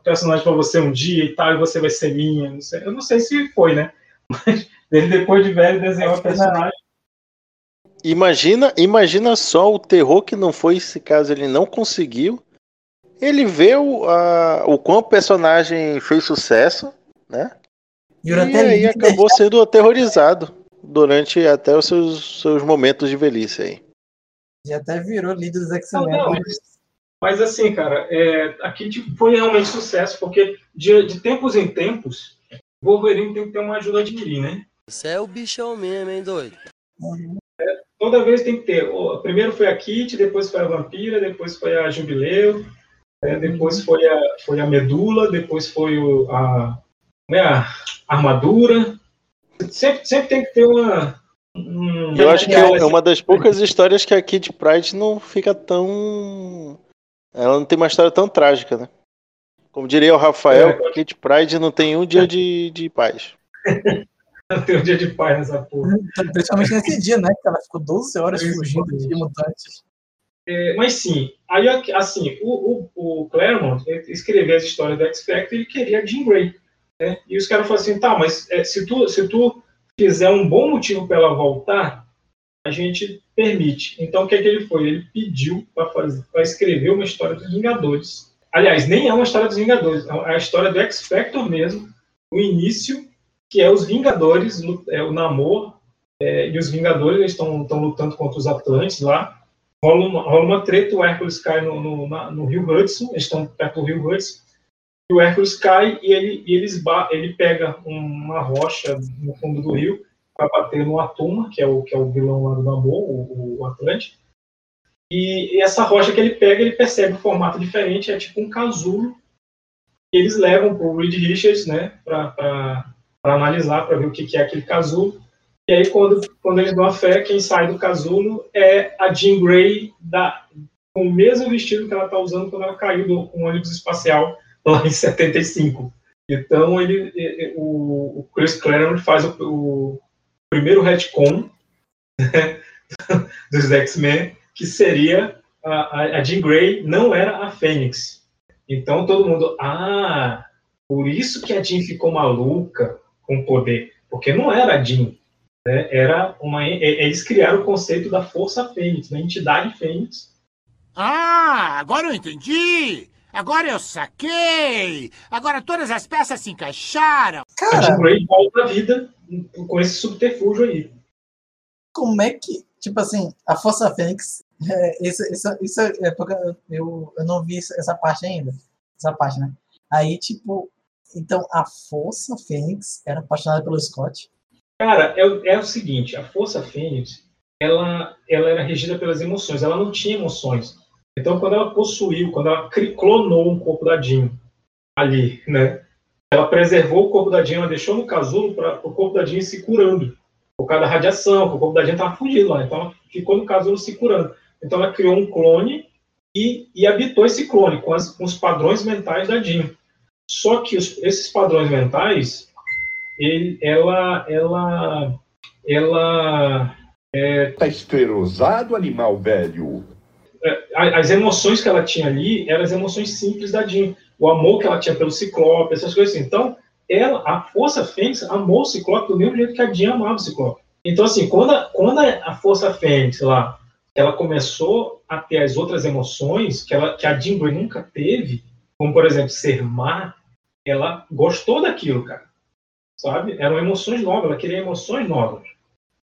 personagem para você um dia e tal, e você vai ser minha. Não sei, eu não sei se foi, né? Mas ele depois de velho desenhou a personagem.
Imagina, imagina só o terror que não foi se caso ele não conseguiu. Ele vê o, a, o quão o personagem fez sucesso, né? E, e aí acabou sendo aterrorizado durante até os seus, seus momentos de velhice aí.
E até virou líder dos X-Men.
Mas, assim, cara, é, aqui tipo, foi realmente sucesso, porque de, de tempos em tempos, Wolverine tem que ter uma ajuda de mirim, né?
Você é o bichão mesmo, hein, doido?
É, toda vez tem que ter. Primeiro foi a Kit, depois foi a Vampira, depois foi a Jubileu, é, depois uhum. foi a, foi a Medula, depois foi o, a, né, a armadura. Sempre, sempre tem que ter uma.
Um... Eu acho que é uma das poucas histórias que a Kid Pride não fica tão. Ela não tem uma história tão trágica, né? Como diria o Rafael, é, Kid Pride não tem um dia de, de paz. [LAUGHS]
não tem um dia de paz nessa porra.
Principalmente nesse dia, né? Que ela ficou 12 horas fugindo de mutantes.
É, mas sim, aí assim, o, o, o Claremont escreveu as histórias do X-Factor ele queria a Jean Grey. Né? E os caras falaram assim, tá, mas é, se, tu, se tu fizer um bom motivo para ela voltar, a gente permite. Então, o que é que ele foi? Ele pediu para escrever uma história dos Vingadores. Aliás, nem é uma história dos Vingadores, é a história do X-Factor mesmo, o início, que é os Vingadores, é o Namor é, e os Vingadores estão lutando contra os Atlantes lá. Rola uma, rola uma treta, o Hércules cai no, no, na, no Rio Hudson, eles estão perto do Rio Hudson, o Hércules cai e ele, e eles, ele pega uma rocha no fundo do rio para bater no Atuma, que é o, que é o vilão lá do Namor, o, o Atlante. E, essa rocha que ele pega, ele percebe um formato diferente, é tipo um casulo. Eles levam para o Reed Richards, né, para analisar, para ver o que, que é aquele casulo. E aí, quando, quando eles dão a fé, quem sai do casulo é a Jean Grey, da, com o mesmo vestido que ela está usando quando ela caiu do um ônibus espacial lá em 75. Então, ele, o, Chris Claremont faz o, o primeiro retcon né, [LAUGHS] dos X-Men, que seria a, a Jean Grey não era a Fênix. Então, todo mundo, ah, por isso que a Jean ficou maluca com poder, porque não era a Jean, né, era uma, eles criaram o conceito da força Fênix, da entidade Fênix.
Ah, agora eu entendi! Agora eu saquei! Agora todas as peças se encaixaram!
Cara, a Jean Grey volta à vida com esse subterfúgio aí.
Como é que. tipo assim, a Força Fênix, é, isso, isso, isso é porque eu, eu não vi essa parte ainda. Essa parte, né? Aí, tipo, então a Força Fênix era apaixonada pelo Scott.
Cara, é, é o seguinte, a Força Fênix, ela, ela era regida pelas emoções, ela não tinha emoções. Então, quando ela possuiu, quando ela clonou um corpo da Jean ali, né? Ela preservou o corpo da Jean, ela deixou no casulo para o corpo da Jean se curando. Por causa da radiação, o corpo da Jean estava fugindo lá. Então, ela ficou no casulo se curando. Então, ela criou um clone e, e habitou esse clone com, as, com os padrões mentais da Jean. Só que os, esses padrões mentais, ele, ela, ela, ela
é, tá esclerosado, animal velho.
É, as emoções que ela tinha ali eram as emoções simples da Jean. O amor que ela tinha pelo Ciclope, essas coisas assim. Então, ela, a Força Fênix amou o Ciclope do mesmo jeito que a Jean amava o Ciclope. Então, assim, quando a, quando a Força Fênix lá, ela começou a ter as outras emoções que, ela, que a Jean Grey nunca teve, como, por exemplo, ser má, ela gostou daquilo, cara. Sabe? Eram emoções novas, ela queria emoções novas.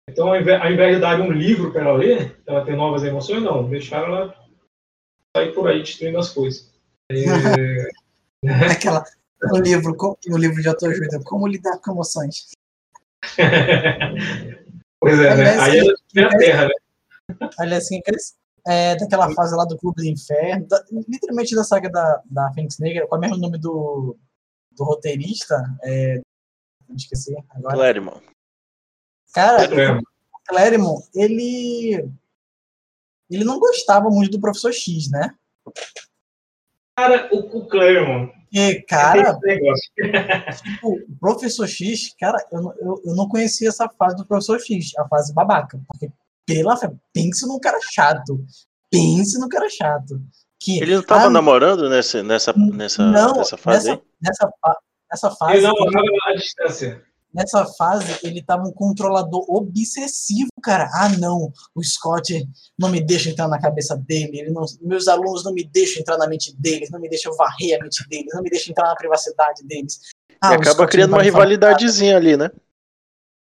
Então, ao invés, ao invés de dar um livro para ela ler, ela ter novas emoções, não, deixaram ela sair por aí destruindo as coisas. [LAUGHS] É... [LAUGHS]
Aquela, o livro, o livro de autoajuda, como lidar com emoções.
pois é, né? Aí ela tinha a terra, né?
Aliás, assim, é, daquela fase lá do Clube do Inferno, da, literalmente da saga da, da Fênix Negra, qual é o nome do, do roteirista? É, esqueci agora.
Claremont.
Cara, é. o Claremont, ele ele não gostava muito do Professor X, né?
Cara, o, o Claremont.
E, cara, [LAUGHS] tipo, o Professor X, cara, eu, eu, eu não conhecia essa fase do Professor X, a fase babaca. Porque, pela fé, pense num cara chato. Pense num cara chato. Que,
ele não tava ah, namorando nessa, nessa, nessa,
não,
nessa fase?
Nessa, nessa, nessa fase.
Ele namorava à distância
nessa fase, ele tava um controlador obsessivo, cara. Ah, não, o Scott não me deixa entrar na cabeça dele, ele não, meus alunos não me deixam entrar na mente deles, não me deixam varrer a mente deles, não me deixam entrar na privacidade deles.
Ah, e acaba criando uma rivalidadezinha ali, né?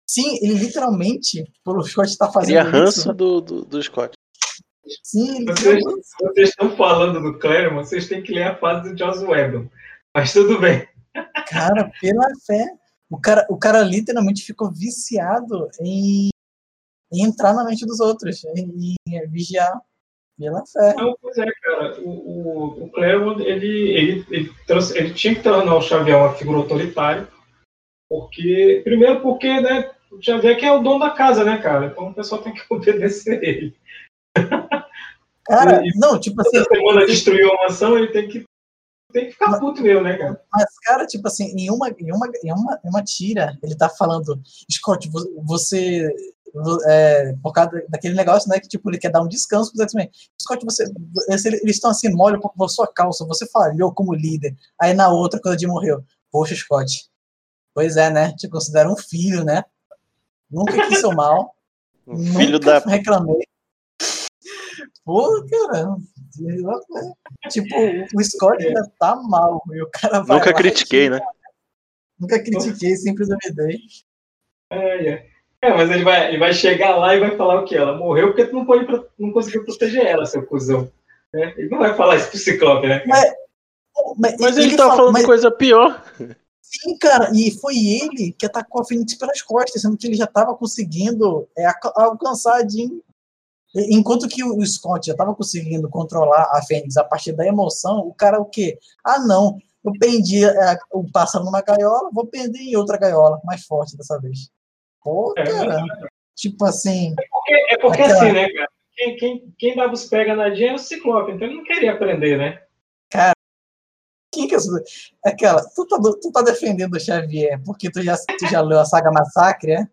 Sim, ele literalmente, pelo Scott estar tá fazendo
Cria ranço do, do, do Scott.
Sim,
vocês, vocês estão falando do Claremont, vocês têm que ler a fase do Joss Whedon. Mas tudo bem.
Cara, pela fé, o cara, o cara literalmente ficou viciado em, em entrar na mente dos outros, em, em vigiar pela fé.
Não, pois é, cara. O, o, o Claremont, ele, ele, ele, trouxe, ele tinha que tornar o Xavier uma figura autoritária, porque, primeiro porque, né, o Xavier que é o dono da casa, né, cara? Então o pessoal tem que [LAUGHS] obedecer ele.
Cara, e, não, tipo assim.
Se a semana destruiu a mansão, ele tem que tem que ficar puto mesmo, né, cara?
Mas, cara, tipo assim, em uma, em uma, em uma, em uma tira, ele tá falando, Scott, você. É, por causa daquele negócio, né? Que tipo, ele quer dar um descanso pro X-Men. Scott, você. Eles estão assim, molham por sua calça, você falhou como líder. Aí na outra, quando a Jim morreu. Poxa, Scott. Pois é, né? Te considera um filho, né? Nunca quis seu mal. [LAUGHS]
Um filho da.
reclamei. Pô, caramba. [LAUGHS] Tipo, o Scott ainda tá mal. E o cara vai
Nunca critiquei, né?
Nunca critiquei, sempre duvidei.
É, é. é, mas ele vai, ele vai chegar lá e vai falar o quê? Ela morreu porque tu não, pode, não conseguiu proteger ela, seu cuzão. É, ele não vai falar isso pro Ciclope, né?
Mas, mas,
mas ele, ele tá falando mas... coisa pior.
Sim, cara, e foi ele que atacou a Phoenix pelas costas, sendo que ele já estava conseguindo é, alcançar a Jean Enquanto que o Scott já estava conseguindo controlar a Fênix a partir da emoção, o cara o quê? Ah, não, eu pendi é, o pássaro numa gaiola, vou pender em outra gaiola, mais forte dessa vez. Pô, é, cara, é, tipo assim...
É porque, é porque aquela... assim, né, cara? Quem, quem, quem dava os pega na Jean era o Ciclope, então ele não queria aprender, né?
Quem que é aquela? Tu tá, tu tá defendendo o Xavier porque tu já, tu já leu a saga Massacre, é?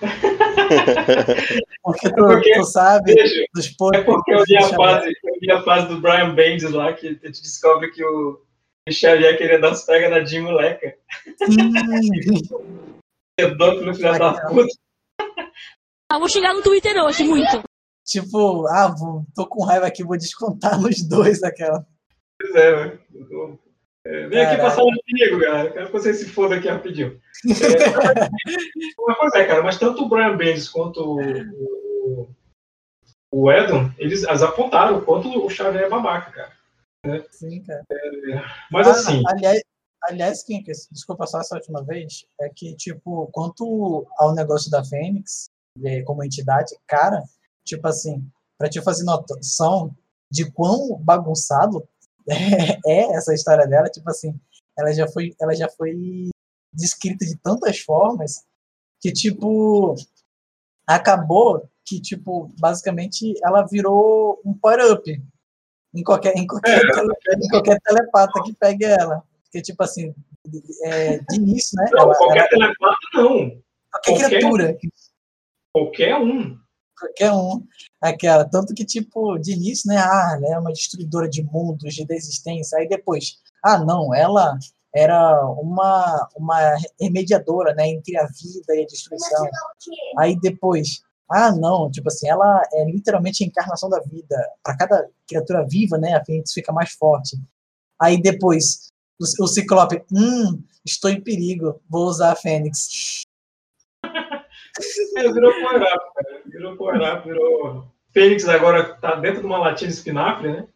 [LAUGHS] Porque tu, é porque, tu sabe
veja, dos pontos. É porque eu vi, a fase, eu vi a fase do Brian Bendis lá, que a gente descobre que o, Xavier queria dar uns pega na Jim Moleca. [LAUGHS] Pedófilo, filho da puta.
Ah, vou chegar no Twitter hoje, muito.
Tipo, ah, vou, tô com raiva aqui, vou descontar nos dois aquela.
Pois é, velho. É, vem aqui passar um perigo, cara. Quero que você se foda aqui rapidinho. É, [LAUGHS] mas, pois é, cara, mas tanto o Brian Bendis quanto o, o, Edon, eles as apontaram o quanto o Xavier é babaca, cara. Né?
Sim, cara.
É, mas
Ah,
assim,
Aliás, aliás desculpa só essa última vez, é que, tipo, quanto ao negócio da Fênix, é, como entidade, cara, tipo assim, pra te fazer noção de quão bagunçado é essa história dela, tipo assim, ela já foi, ela já foi descrita de tantas formas que, tipo, acabou que, tipo, basicamente ela virou um power-up em qualquer, em, qualquer tele- em qualquer telepata que pegue ela. Porque, tipo assim, é, de início, né?
não,
ela-
qualquer
ela-
telepata não.
qualquer
qualquer-
criatura,
Qualquer um.
Qualquer um. Aquela, tanto que, tipo, de início, né? Ah, ela é uma destruidora de mundos, de desistência. Aí depois, ah, não, ela era uma, uma remediadora, né? Entre a vida e a destruição. Aí depois, ah, não, tipo assim, ela é literalmente a encarnação da vida. Para cada criatura viva, né? A Fênix fica mais forte. Aí depois, o, o Ciclope, hum, estou em perigo, vou usar a Fênix. [LAUGHS]
É, virou power up, cara. Virou power up, virou. Fênix agora tá dentro de uma latinha de espinafre, né?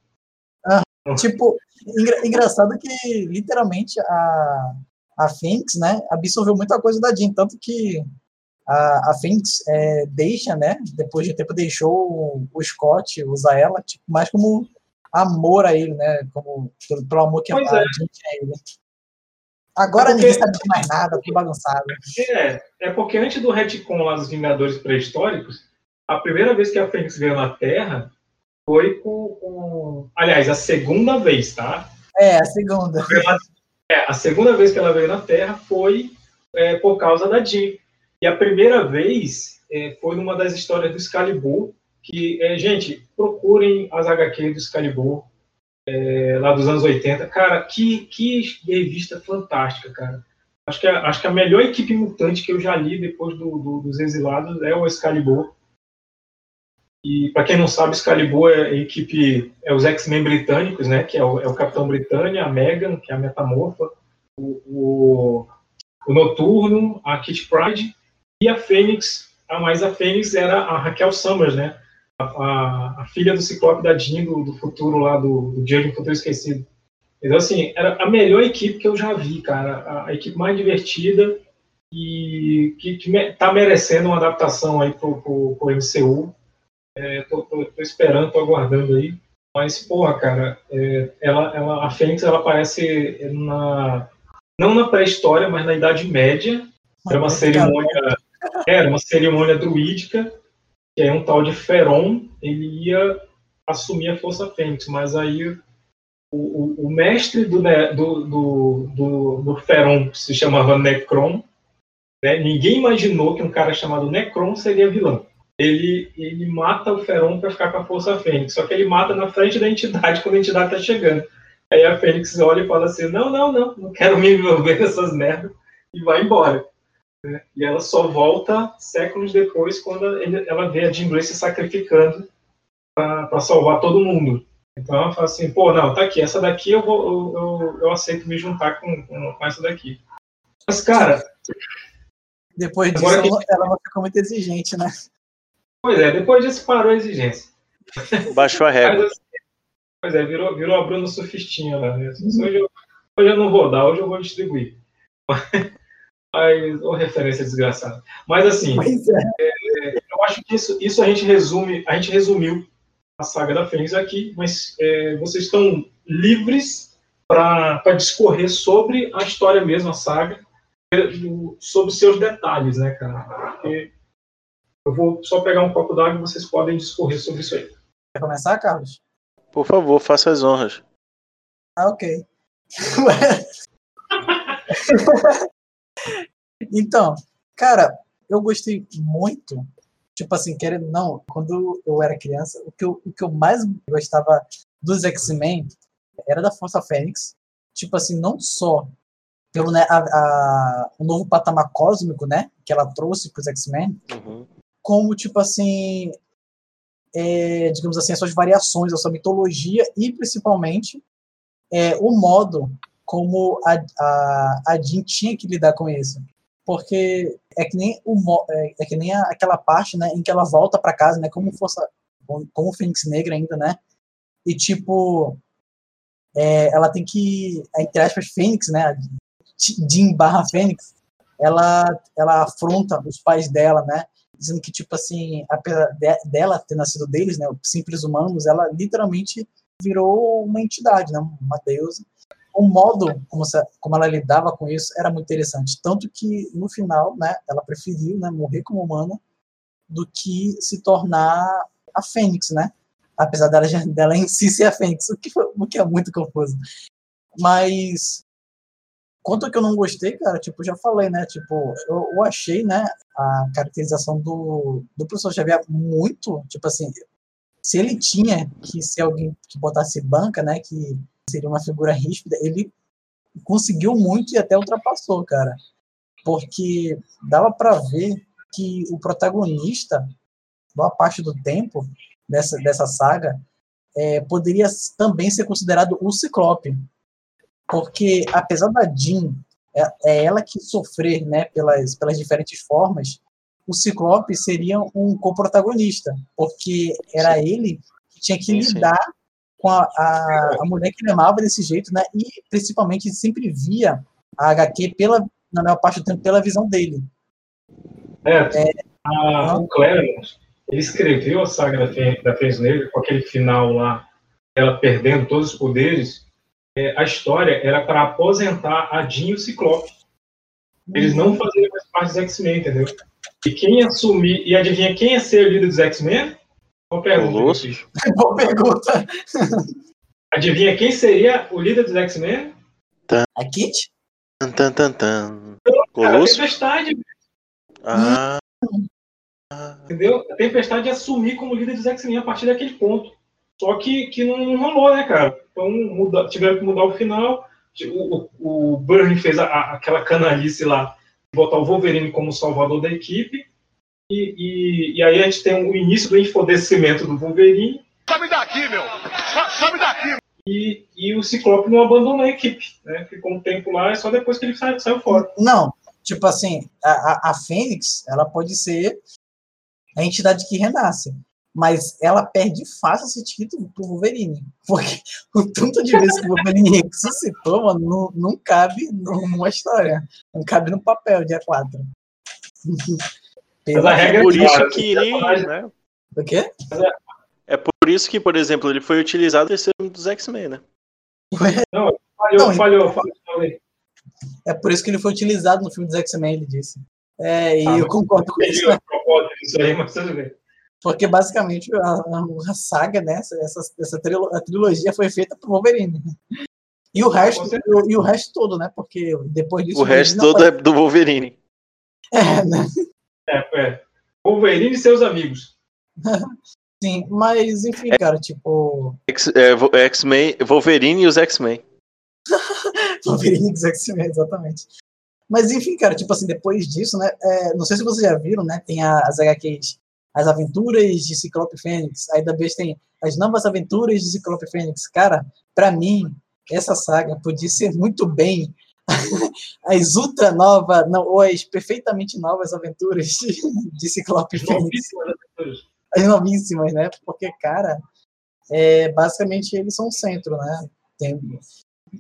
Tipo, engra- engraçado que literalmente a, a Fênix, né, absorveu muita coisa da Jean, tanto que a, a Fênix é, deixa, né, depois de um tempo deixou o, o Scott usar ela, tipo, mais como amor a ele, né, como pelo, pelo amor que a,
Pois
a
é.
Jean tinha a ele. Agora
É porque-
ninguém sabe de mais nada, que bagunçado.
É, é porque antes do retcon lá dos Vingadores pré-históricos, a primeira vez que a Fênix veio na Terra foi com, com- Aliás, a segunda vez, tá?
É, a segunda.
É, a segunda vez que ela veio na Terra foi é, por causa da Jean. E a primeira vez é, foi numa das histórias do Excalibur, que, é, gente, procurem as HQ do Excalibur, é, lá dos anos 80. Cara, que, que revista fantástica, cara. Acho que, a, acho que a melhor equipe mutante que eu já li depois do, do- dos Exilados é o Excalibur. E para quem não sabe, Excalibur é a equipe, é os X-Men britânicos, né? Que é o, é o Capitão Britânia, a Megan, que é a Metamorfa, o, o, o Noturno, a Kit Pride e a Fênix. A mais a Fênix era a Raquel Summers, né? A, a, filha do Ciclope da Jean do, do futuro lá do, do Dia de um Futuro Esquecido. Então, assim, era a melhor equipe que eu já vi, cara. A, a equipe mais divertida e que, que me, tá merecendo uma adaptação aí pro, pro, pro MCU. É, tô, tô- tô esperando, tô aguardando aí. Mas, porra, cara, é, ela, ela, a Fênix, ela aparece na, não na pré-história, mas na Idade Média. Era uma cerimônia, era uma cerimônia druídica, que é um tal de Feron, ele ia assumir a Força Fênix, mas aí o, o, o mestre do, do, do, do, do Feron, que se chamava Necron, né, ninguém imaginou que um cara chamado Necron seria vilão ele, ele mata o Feron para ficar com a Força Fênix. Só que ele mata na frente da entidade quando a entidade tá chegando. Aí a Fênix olha e fala assim: não, não, não, não quero me envolver nessas merdas e vai embora. Né? E ela só volta séculos depois quando ela vê a Jean Grey se sacrificando para salvar todo mundo. Então ela fala assim: pô, não, tá aqui, essa daqui eu, vou, eu, eu, eu aceito me juntar com, com, com essa daqui. Mas, cara,
Depois disso,
Agora que-
ela, ela ficou muito exigente, né?
pois é, depois disso parou a exigência.
Baixou a
Mas,
régua.
assim, Pois é, virou, virou a Bruna Sufistinha lá. Né? Hoje, eu, hoje eu não vou dar, hoje eu vou distribuir. Mas, ou referência desgraçada. Mas assim,
Pois é.
eu acho que isso, isso a gente resume, a gente resumiu a saga da Fênix aqui, mas é, vocês estão livres para discorrer sobre a história mesmo, a saga, é, sobre seus detalhes, né, cara? Porque eu vou só pegar um copo d'água e vocês podem discorrer sobre isso aí.
Quer começar, Carlos?
Por favor, faça as honras.
Ah, ok. [LAUGHS] [LAUGHS] então, cara, eu gostei muito. Tipo assim, querendo não, quando eu era criança, o que eu, o que eu mais gostava dos X-Men era da Força Fênix. Tipo assim, não só pelo né, a, a- o novo patamar cósmico, né, que ela trouxe para os X-Men,
Uhum.
como, tipo assim, é, digamos assim, as suas variações, a sua mitologia e, principalmente, é, o modo como a, a, a Jean tinha que lidar com isso. Porque é que nem, o, é, é que nem aquela parte né, em que ela volta para casa, né, como força, com, com o Fênix Negra ainda, né? E, tipo, é, ela tem que, entre aspas, Fênix, né? Jean barra Fênix, ela, ela afronta os pais dela, né? Dizendo que, tipo assim, apesar de, dela ter nascido deles, né? Simples humanos, ela literalmente virou uma entidade, né? Uma deusa. O modo como, como ela lidava com isso era muito interessante. Tanto que, no final, né? Ela preferiu né, morrer como humana do que se tornar a Fênix, né? Apesar dela, [LAUGHS] dela em si ser a Fênix, o que, o que é muito confuso. Mas Quanto que eu não gostei, cara, tipo, já falei, né? Tipo, eu, eu achei, né, a caracterização do, do professor Xavier muito, tipo assim, se ele tinha que ser alguém que botasse banca, né, que seria uma figura ríspida, ele conseguiu muito e até ultrapassou, cara. Porque dava para ver que o protagonista, boa parte do tempo dessa, dessa saga, é, poderia também ser considerado o Ciclope. Porque, apesar da Jean, é, é ela que sofrer né, pelas, pelas diferentes formas, o Ciclope seria um co-protagonista, porque era ele que tinha que sim, lidar sim. Com a, a, a, mulher que ele amava desse jeito, né? E principalmente sempre via a HQ pela, na maior parte do tempo pela visão dele.
É, é a, o Claremont, ele escreveu a saga da Fênix Negra com aquele final lá, ela perdendo todos os poderes, é, a história era para aposentar a Jean e o Ciclope. Eles não faziam mais parte dos X-Men, entendeu? E quem assumir. E adivinha quem ia ser o líder dos X-Men? Boa pergunta. [LAUGHS]
Boa pergunta. [LAUGHS]
Adivinha quem seria o líder dos X-Men?
A Kit?
Tan, tan, tan, tan.
Cara, a Tempestade.
Ah.
Entendeu? A Tempestade ia assumir como líder dos X-Men a partir daquele ponto. Só que, que não rolou, né, cara? Então muda, tiveram que mudar o final. O, o, o Burn fez a, a, aquela canalice lá, botar o Wolverine como salvador da equipe. E, e, e, aí a gente tem o início do enfodecimento do Wolverine.
Sabe daqui, meu! Sabe daqui!
E, e o Ciclope não abandonou a equipe, né? Ficou um tempo lá, e só depois que ele saiu, saiu fora.
Não, tipo assim, a, a Fênix, ela pode ser a entidade que renasce mas ela perde fácil esse título pro Wolverine. Porque [LAUGHS] o tanto de vezes que o Wolverine ressuscitou, mano, não, não cabe numa história. Não cabe no papel, dia 4. [LAUGHS]
É por isso que ele. Né?
O quê?
É por isso que, por exemplo, ele foi utilizado no terceiro dos X-Men, né?
Não, falhou, não, falhou, falhou,
É por isso que ele foi utilizado no filme dos X-Men, ele disse. É, e ah, eu concordo com isso. Né?
Isso aí, mas tudo bem.
Porque basicamente a, a saga, né, essa, essa trilo, a trilogia foi feita por Wolverine. E o resto, e o resto todo, né? Porque depois disso.
O resto todo é do Wolverine.
É, né?
É, é. Wolverine e seus amigos. [LAUGHS]
Sim, mas enfim, cara, tipo.
É, X-Men, Wolverine e os X-Men. [LAUGHS]
Wolverine e os X-Men, exatamente. Mas enfim, cara, tipo assim, depois disso, né? É, não sei se vocês já viram, né? Tem as HQs as Aventuras de Ciclope Fênix. Aí depois tem As Novas Aventuras de Ciclope Fênix. Cara, para mim, essa saga podia ser muito bem as ultra novas, não, ou as perfeitamente novas aventuras de, [LAUGHS] de Ciclope Fênix. As novíssimas, né? Porque, cara, é, basicamente eles são o centro, né? Tem,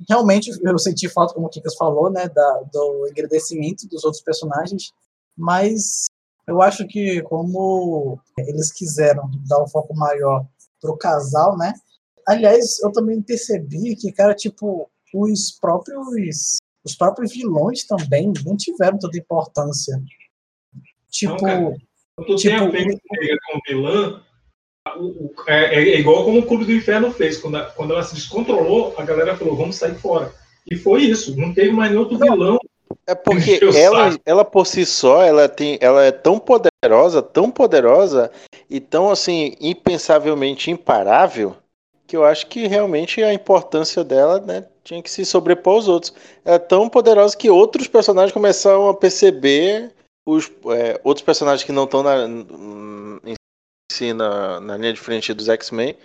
realmente eu senti falta, como o Kikas falou, né? Da, do agradecimento dos outros personagens, mas eu acho que como eles quiseram dar um foco maior pro casal, né? Aliás, eu também percebi que, cara, tipo, os próprios os próprios vilões também não tiveram tanta importância. Tipo, não,
tu tipo, tem a com vilã, é, é, igual como o Clube do Inferno fez. Quando, a, quando ela se descontrolou, a galera falou, vamos sair fora. E foi isso. Não teve mais nenhum outro vilão
é porque ela, ela por si só, ela tem, ela é tão poderosa, tão poderosa e tão assim impensavelmente imparável que eu acho que realmente a importância dela, né, tinha que se sobrepor aos outros. Ela é tão poderosa que outros personagens começaram a perceber os é, outros personagens que não estão na, em si na, na linha de frente dos X-Men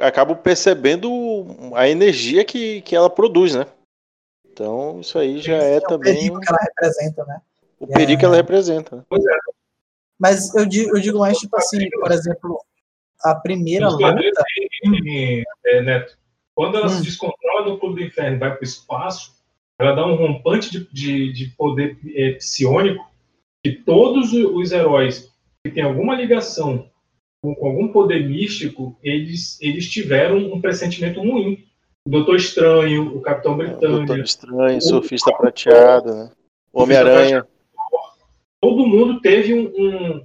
acabam percebendo a energia que, que ela produz, né? Então, isso aí já é, é também. O
perigo que ela representa, né?
O perigo é... que ela representa.
Mas eu digo, eu digo mais, tipo assim, por exemplo, a primeira
Os
luta.
têm, é, Neto, quando ela
Hum.
se descontrola no Clube do Inferno e vai para o espaço, ela dá um rompante de, de, de poder é, psiônico que todos o- os heróis que têm alguma ligação com, com algum poder místico, eles, eles tiveram um pressentimento ruim. O Doutor Estranho, o Capitão Britânia,
Doutor Estranho, Surfista Prateado, né?
O
Homem-Aranha.
todo mundo teve um- um-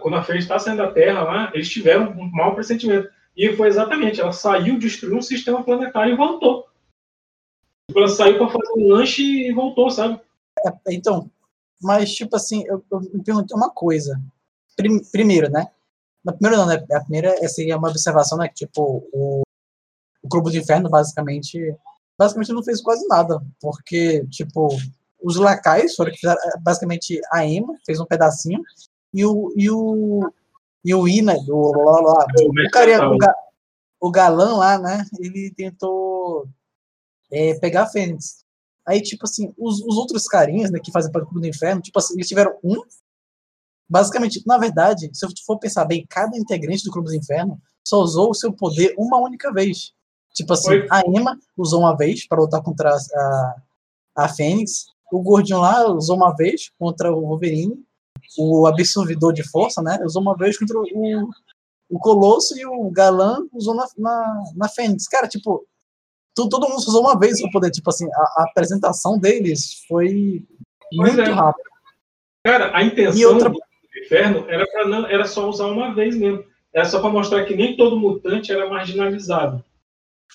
quando a Fênix está saindo da Terra lá, eles tiveram um mau pressentimento. E foi exatamente, ela saiu, destruiu um sistema planetário e voltou. Tipo, Ela saiu para fazer um lanche e voltou, sabe?
Então, mas tipo assim, eu, eu me perguntei uma coisa. Prim- primeiro, né? Na primeira não, né? A primeira é, seria uma observação, né? Que, tipo, o, o Clube do Inferno basicamente, basicamente não fez quase nada. Porque, tipo, os lacais foram que fizeram, basicamente a Emma fez um pedacinho e o, e o, e o Ina, o, lá, lá, o, cara, o, ga- o galã lá, né? Ele tentou é, pegar a Fênix. Aí, tipo assim, os, os outros carinhas né, que fazem parte do Clube do Inferno, tipo assim, eles tiveram um. Basicamente, na verdade, se eu for pensar bem, cada integrante do Clube do Inferno só usou o seu poder uma única vez. Tipo assim,
Foi.
a Emma usou uma vez para lutar contra a, a Fênix, o Gordinho lá usou uma vez contra o Wolverine, o Absorvidor de Força, né? Usou uma vez contra o, o Colosso e o Galã usou na, na, na Fênix. Cara, tipo, tu- todo mundo usou uma vez o poder. Tipo assim, a, a apresentação deles foi
Pois
muito
é.
rápida.
Cara, a intenção
E outra-
do inferno era, pra não, era só usar uma vez mesmo. Era só para mostrar que nem todo mutante era marginalizado.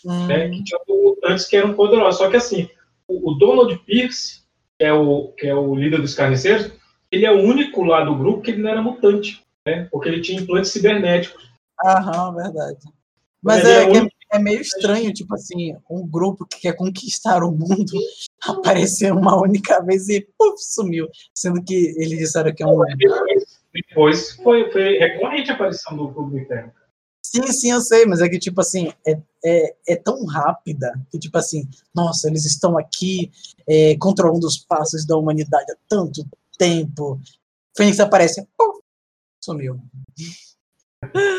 Hum,
né, que tinha mutantes que eram poderosos. Só que assim, o, o Donald Pierce, que é o, que é o líder dos carniceiros, ele é o único lá do grupo que ele não era mutante, né? Porque ele tinha implantes cibernéticos.
Aham, verdade. Mas
Ele
é,
é
é, é meio estranho, tipo assim, um grupo que quer conquistar o mundo [LAUGHS] aparecer uma única vez e puf, sumiu. Sendo que eles disseram que é um.
Depois, depois foi, foi recorrente a aparição do Clube do Inferno.
Sim, sim, eu sei, mas é que, tipo assim, é, é, é tão rápida que, tipo assim, nossa, eles estão aqui é, controlando os passos da humanidade há tanto tempo. Fênix aparece, puf, sumiu.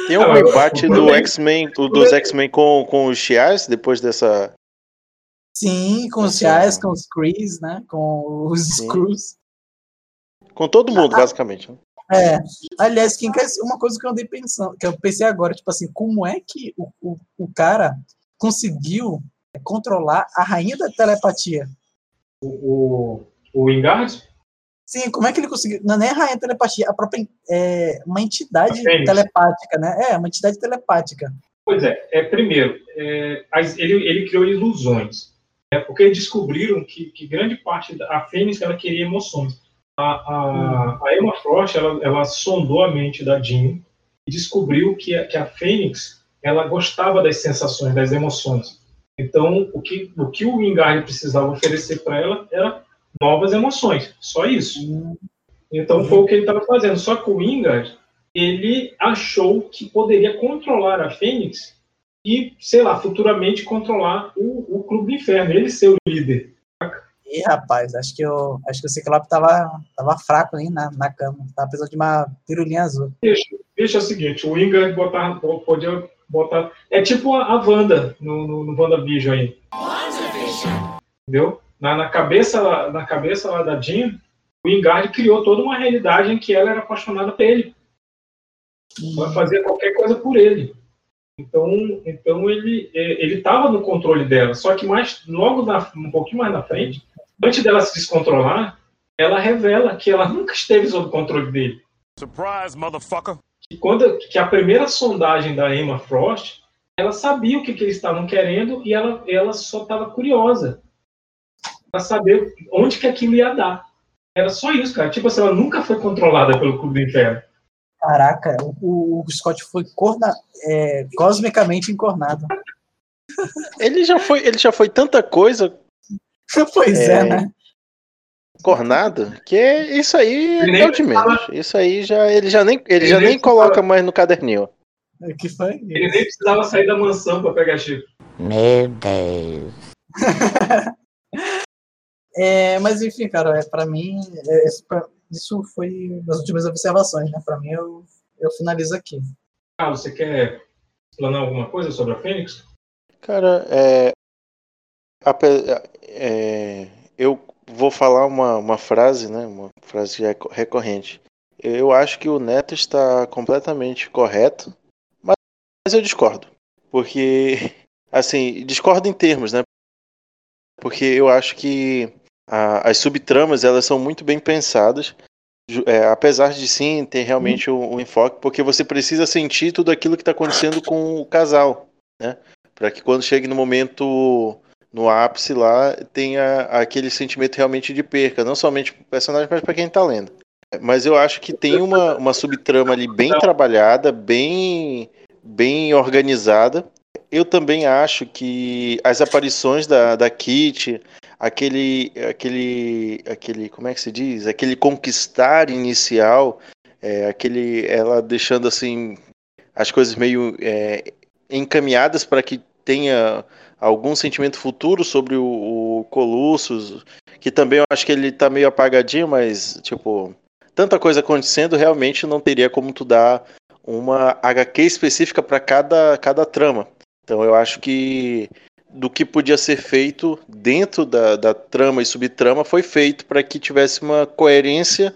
Tem um embate
o
do X-Men, do- dos X-Men com, com os Chiais depois dessa.
Sim, com os Chais, com os Krees, né? Com os. Screws.
Com todo mundo,
Ah,
basicamente. né?
É, aliás, quem quer, uma coisa que eu andei pensando, que eu pensei agora, tipo assim, como é que o, o, o cara conseguiu controlar a rainha da telepatia?
O, o, o Wingard,
Sim, como é que ele conseguiu? Não é nem a rainha telepatia, a própria é, uma entidade telepática, né? É, uma entidade telepática.
Pois é, é primeiro, é, ele, ele criou ilusões, né, porque descobriram que, que grande parte da a Fênix ela queria emoções. A, a, a Emma Frost ela, ela sondou a mente da Jean e descobriu que a, que a Fênix ela gostava das sensações, das emoções. Então, o que o, que o Wingard precisava oferecer para ela era novas emoções, só isso. Então foi o que ele estava fazendo. Só que o Wingard, ele achou que poderia controlar a Fênix e, sei lá, futuramente controlar o, o Clube do Inferno, ele ser o líder.
E rapaz, acho que o acho que o Ciclope tava, tava fraco ali na, na cama. Tava precisando de uma pirulinha azul.
Deixa, deixa o seguinte, o Wingard botar, podia botar... É tipo a, a Wanda no, no, no WandaVision aí. Entendeu? Na, na, cabeça, na cabeça lá da Jean, o Wingard criou toda uma realidade em que ela era apaixonada por ele. Ela fazia qualquer coisa por ele. Então, então ele ele estava no controle dela. Só que mais logo na, um pouquinho mais na frente, antes dela se descontrolar, ela revela que ela nunca esteve sob controle dele.
Surprise, motherfucker.
Que quando que a primeira sondagem da Emma Frost, ela sabia o que, que eles estavam querendo e ela ela só estava curiosa para saber onde que aquilo ia dar. Era só isso, cara. Tipo assim, ela nunca foi controlada pelo Clube do Inferno.
Caraca, o, o Scott foi corna, é, cosmicamente encornado.
Ele já foi, ele já foi tanta coisa [LAUGHS]
pois é,
É.
né?
cornado que é- isso aí
Ele
é o de menos. Isso aí já ele já nem ele já
Ele
nem
nem
coloca mais no caderninho.
O que foi?
Ele nem precisava sair da mansão para pegar Chico.
Meu Deus. [LAUGHS]
É, mas enfim, cara, é, pra mim, é, esse pra- isso foi as últimas observações, né? Pra mim, eu, eu finalizo aqui.
Carlos, você quer explanar alguma coisa sobre a Fênix?
Cara, é, é, eu vou falar uma, uma frase, né? Uma frase recorrente. Eu acho que o Neto está completamente correto, mas, mas eu discordo. Porque, [LAUGHS] assim, discordo em termos, né? Porque eu acho que a, as subtramas elas são muito bem pensadas. É, apesar de sim ter realmente um, um, enfoque, porque você precisa sentir tudo aquilo que está acontecendo com o casal, né? Para que quando chegue no momento no ápice lá tenha aquele sentimento realmente de perca, não somente para o personagem, mas para quem está lendo. Mas eu acho que tem uma, uma subtrama ali bem trabalhada, bem, bem organizada. Eu também acho que as aparições da, da Kitty, aquele, aquele, aquele, como é que se diz? Aquele conquistar inicial, é, aquele, ela deixando assim as coisas meio é, encaminhadas para que tenha algum sentimento futuro sobre o, o Colossus, que também eu acho que ele tá meio apagadinho, mas tipo, tanta coisa acontecendo, realmente não teria como tu dar uma HQ específica para cada, cada trama. Então eu acho que do que podia ser feito dentro da, da trama e subtrama foi feito para que tivesse uma coerência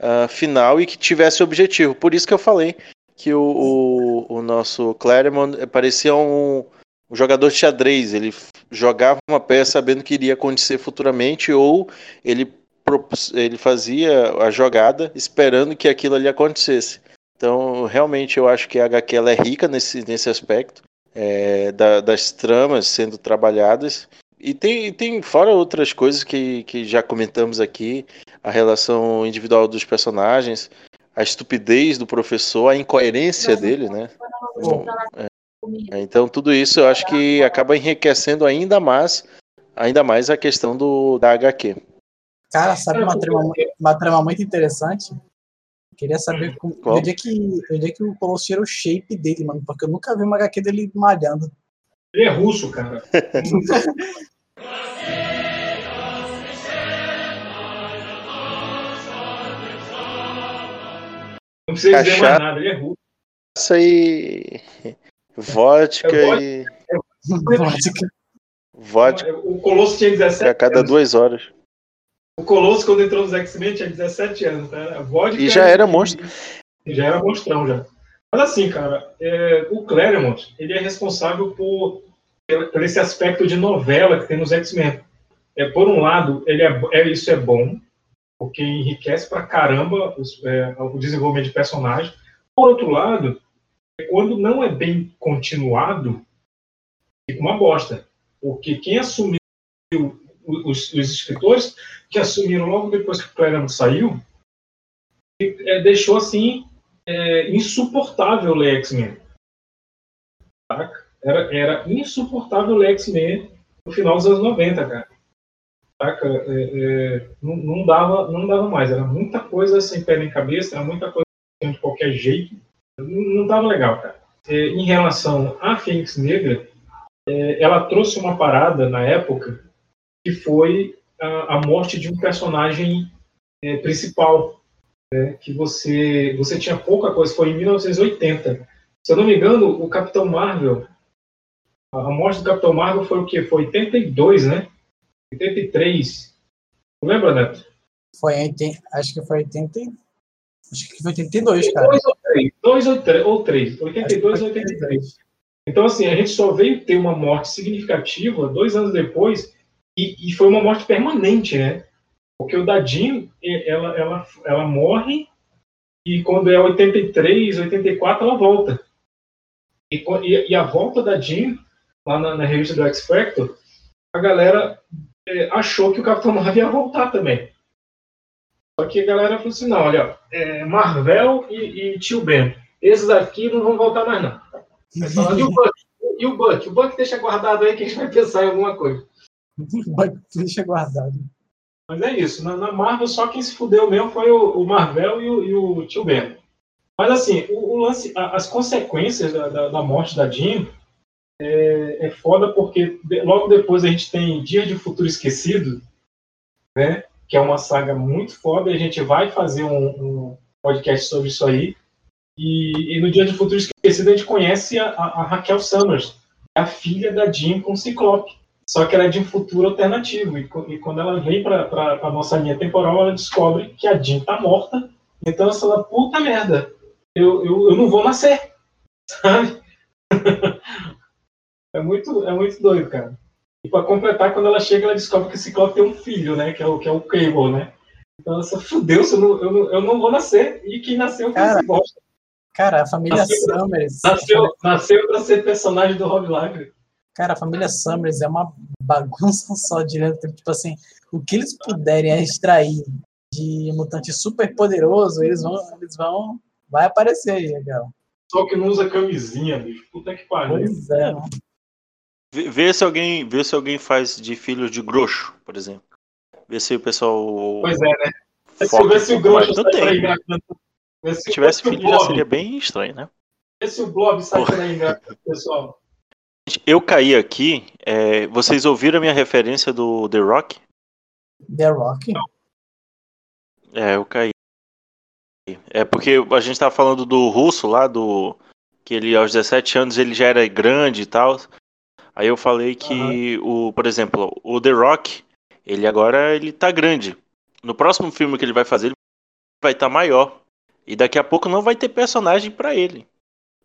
uh, final e que tivesse objetivo. Por isso que eu falei que o, o, o nosso Claremont parecia um, um jogador de xadrez. Ele jogava uma peça sabendo que iria acontecer futuramente ou ele ele fazia a jogada esperando que aquilo ali acontecesse. Então, realmente, eu acho que a HQ é rica nesse, nesse aspecto é, da, das tramas sendo trabalhadas. E tem, tem fora outras coisas que, que já comentamos aqui, a relação individual dos personagens, a estupidez do professor, a incoerência dele, né? É, então tudo isso eu acho que acaba enriquecendo ainda mais, ainda mais a questão do da HQ.
Cara, sabe uma trama, uma trama muito interessante? Queria saber como, onde, é que, onde é que o Colosso tira o shape dele, mano, porque eu nunca vi uma HQ dele malhando.
Ele é russo, cara. [LAUGHS] Não precisa dizer mais nada, ele é russo.
Isso aí. Vodka é e.
Vodka.
Vodka.
O Colosso tinha 17
A cada duas horas.
O Colosso, quando entrou nos X-Men, tinha 17 anos. Tá? Vodka
e já era monstro.
Já era monstrão, já. Mas assim, cara, é, o Claremont, ele é responsável por, por esse aspecto de novela que tem nos X-Men. É, por um lado, ele é, é, isso é bom, porque enriquece pra caramba os, é, o desenvolvimento de personagem. Por outro lado, quando não é bem continuado, fica uma bosta. Porque quem assumiu os, os escritores que assumiram logo depois que o Claremont saiu, é, deixou assim é, insuportável ler X-Men. Era, era insuportável ler X-Men no final dos anos 90, cara. É, é, não, não, dava, não dava mais. Era muita coisa sem pé nem cabeça, era muita coisa de qualquer jeito. Não, não dava legal, cara. É, em relação à Fênix Negra, é, ela trouxe uma parada na época que foi a, a morte de um personagem é, principal, né, que você, você tinha pouca coisa, foi em 1980. Se eu não me engano, o Capitão Marvel, a morte do Capitão Marvel foi o quê? Foi 82, né? 83. Não lembra, Neto?
Foi, acho que foi 80, acho que foi 82, cara.
2 ou 3, 2 ou 3, ou 3 82 ou 83. Então, assim, a gente só veio ter uma morte significativa dois anos depois, e, e, foi uma morte permanente, né? Porque o Dadinho, ela, ela, ela morre e quando é 83, 84, ela volta. E, e a volta da Jean, lá na, na, revista do X Factor, a galera é, achou que o Capitão Marvel ia voltar também. Só que a galera falou assim, não, olha, é, Marvel e, e, Tio Ben, esses aqui não vão voltar mais não. e o Buck? E o Buck? O Buck deixa guardado aí que a gente vai pensar em alguma coisa. [LAUGHS]
Deixa guardado.
Mas é isso. Na, na, Marvel, só quem se fudeu mesmo foi o, o Marvel e o, e o, tio Ben. Mas assim, o, o lance, a, as consequências da, da, da, morte da Jean é, é foda porque logo depois a gente tem Dia de Futuro Esquecido, né? Que é uma saga muito foda e a gente vai fazer um, um podcast sobre isso aí. E, e no Dia de Futuro Esquecido a gente conhece a, a, a Raquel Summers, a filha da Jean com o Ciclope. Só que ela é de um futuro alternativo. E, e quando ela vem para a nossa linha temporal, ela descobre que a Jean tá morta. Então ela fala, puta merda, eu, eu, eu não vou nascer. [LAUGHS] Sabe? [LAUGHS] é, muito, é muito doido, cara. E para completar, quando ela chega, ela descobre que o Ciclope tem um filho, né? Que é o, que é o Cable, né? Então ela fala, fudeu, eu não, eu, não, eu não vou nascer. E quem nasceu foi esse bosta.
Cara, a família
Nasceu-
Summers.
Nasceu, nasceu pra ser personagem do Rob Live.
Cara, a família Summers é uma bagunça só direto. Tipo assim, o que eles puderem extrair de mutante super poderoso, eles vão. Eles vão. Vai aparecer aí, cara.
Só que não usa camisinha, bicho. Puta que pariu.
Pois é. mano.
Vê, vê se alguém, vê se alguém faz de filho de grosso, por exemplo. Vê se o pessoal.
Pois é, né? Vê se,
foca
se o
pouco mais.
Grosso
Não tem.
se,
Se tivesse
o
filho já seria bem estranho, né?
Vê se o Blob sai por aí pessoal.
Eu caí aqui. é, vocês ouviram a minha referência do The Rock?
The Rock?
É, eu caí. É porque a gente tava falando do russo lá, do. Que ele aos 17 anos ele já era grande e tal. Aí eu falei que o, por exemplo, o The Rock, ele agora ele tá grande. No próximo filme que ele vai fazer, ele vai estar maior. E daqui a pouco não vai ter personagem pra ele.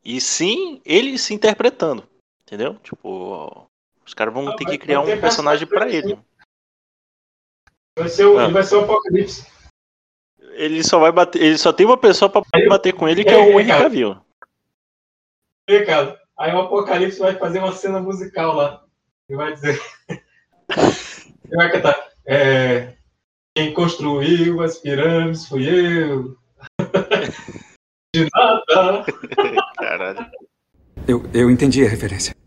E sim, ele se interpretando. Entendeu? Tipo, os caras vão
Ah,
ter que criar
ter
um personagem pra
personagem,
ele.
Vai ser o,
Ah.
Ele vai ser o Apocalipse.
Ele só vai bater, ele só tem uma pessoa pra bater com ele que é o Henry Cavill.
Ei, cara, aí o Apocalipse vai fazer uma cena musical lá. Ele vai dizer. [LAUGHS] Ele vai cantar. É, quem construiu as pirâmides fui eu. [LAUGHS] De nada.
Caralho.
Eu, eu entendi a referência.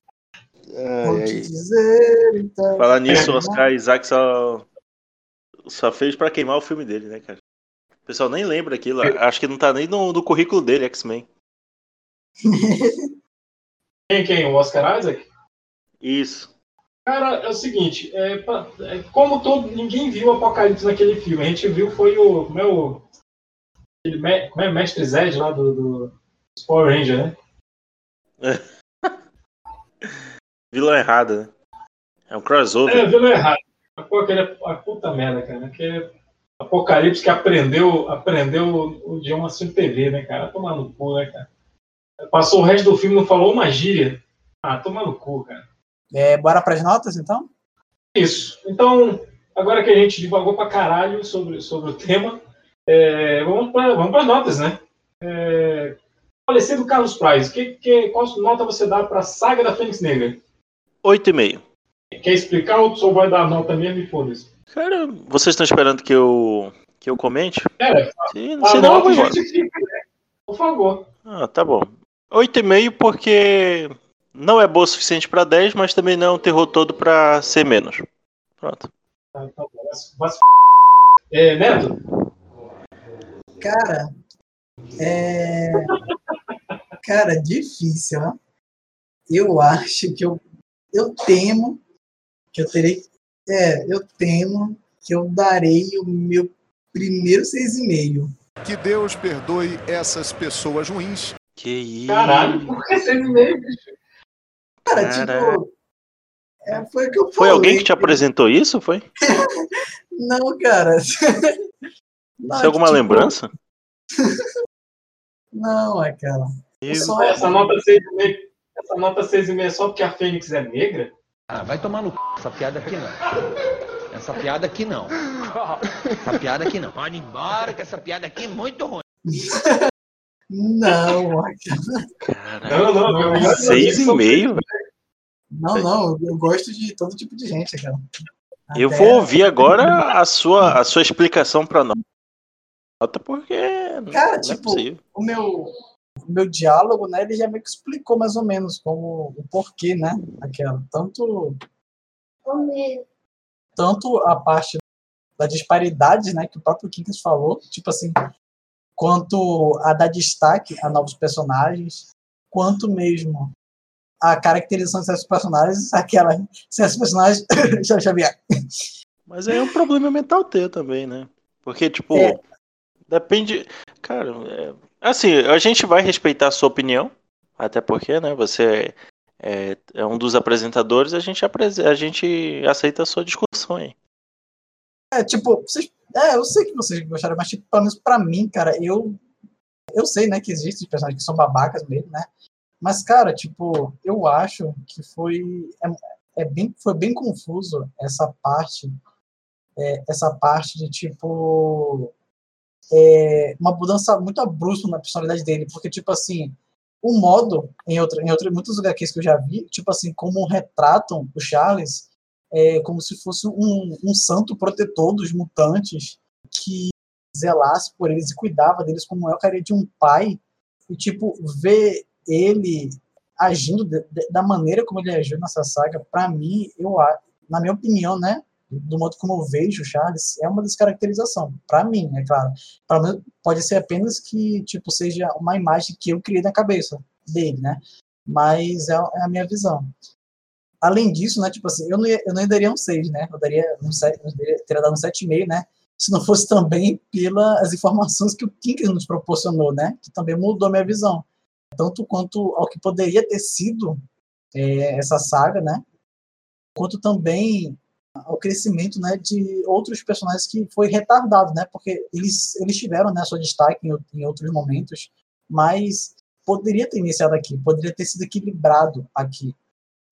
Vou te dizer, então.
Falar nisso, o Oscar Isaac só, só fez pra queimar o filme dele, né, cara? O pessoal nem lembra aquilo. Acho que não tá nem no, no currículo dele, X-Men. [LAUGHS]
Quem, quem? O Oscar Isaac?
Isso.
Cara, é o seguinte, é, é, como todo, ninguém viu o Apocalipse naquele filme. A gente viu foi o. Como é o. aquele me- como é Mestre Zed lá do, do Power Ranger, né? [LAUGHS]
Vilão errado, né? É um crossover.
É, viu errado. Pô, aquele, a puta merda, cara. Que Apocalipse que aprendeu, aprendeu o idioma assim TV, né, cara? Tomar no cu, né, cara? Passou o resto do filme e não falou uma gíria. Ah, tomar no cu, cara.
É, bora pras notas, então?
Isso. Então, agora que a gente divagou pra caralho sobre, sobre o tema, é, vamos para vamos as notas, né? É, falecido Carlos Price, que, que, qual nota você dá pra saga da Fênix Negra?
8,5.
Quer explicar ou só vai dar nota mesmo e foda-se?
Cara, vocês estão esperando que eu, que eu comente?
É,
Se, não, eu vou embora.
né? Por favor.
Ah, tá bom. 8,5 porque não é boa o suficiente pra 10, mas também não é um terror todo pra ser menos. Pronto.
Tá, tá bom. Se- É, Neto?
Cara, é. Cara, difícil, ó. Eu acho que eu. Eu temo que eu terei. É, eu temo que eu darei o meu primeiro 6,5.
Que Deus perdoe essas pessoas ruins.
Que isso.
Caralho, por que seis e meio, bicho?
Cara,
Caralho.
tipo. É, foi o que eu
Foi alguém que te apresentou isso? Foi? [LAUGHS]
Não, cara. Não,
Isso é alguma
tipo,
lembrança? [LAUGHS]
Não, é, cara.
Eu-
Só-
Essa nota 6,5 essa nota 6,5 é só porque a Fênix é negra?
Ah, vai tomar no c... essa piada aqui não. Essa piada aqui não. Essa piada aqui não. Pode ir embora que essa piada aqui é muito ruim.
Não,
Não, não, ia dizer
Seis e meio?
não, não. Eu gosto de todo tipo de gente, cara.
Eu vou ouvir agora a sua, a sua explicação pra nota, porque
Cara,
não é
tipo,
possível.
o meu, o meu diálogo, né, ele já meio que explicou mais ou menos como o porquê, né, aquela. Tanto, tanto a parte da disparidade, né, que o próprio Kinkas falou, tipo assim, quanto a dar destaque a novos personagens, quanto mesmo a caracterização desses personagens, [LAUGHS] aquela, esses personagens, [COUGHS] eu Xavier,
Mas é um problema mental teu também, né? Porque, tipo,
É.
depende. Cara, é, Assim, a gente vai respeitar a sua opinião, até porque, né, você é, é um dos apresentadores, a gente, a gente aceita a sua discussão aí.
É, tipo, vocês, é, eu sei que vocês gostaram, mas, tipo, pelo menos pra mim, cara, eu. Eu sei, né, que existem personagens que são babacas mesmo, né? Mas, cara, tipo, eu acho que foi. É, é bem, foi bem confuso essa parte. É, essa parte de, tipo. É, uma mudança muito abrupta na personalidade dele, porque, tipo assim, o modo, em, outra, em outra, muitos HQs que eu já vi, tipo assim, como retratam o Charles é, como se fosse um, um santo protetor dos mutantes que zelasse por eles e cuidava deles como eu queria de um pai e tipo ver ele agindo de, de, da maneira como ele agiu nessa saga para mim eu na minha opinião né do modo como eu vejo Charles é uma descaracterização para mim é claro para mim pode ser apenas que tipo seja uma imagem que eu criei na cabeça dele né mas é, é a minha visão além disso, né, tipo assim, eu não, ia, eu não daria um 6, né? Eu daria um 7, eu teria dado um 7,5, né? Se não fosse também pelas informações que o Kinker nos proporcionou, né? Que também mudou minha visão. Tanto quanto ao que poderia ter sido é, essa saga, né? Quanto também ao crescimento, né, de outros personagens que foi retardado, né? Porque eles eles tiveram, né, seu destaque em, em outros momentos, mas poderia ter iniciado aqui, poderia ter sido equilibrado aqui.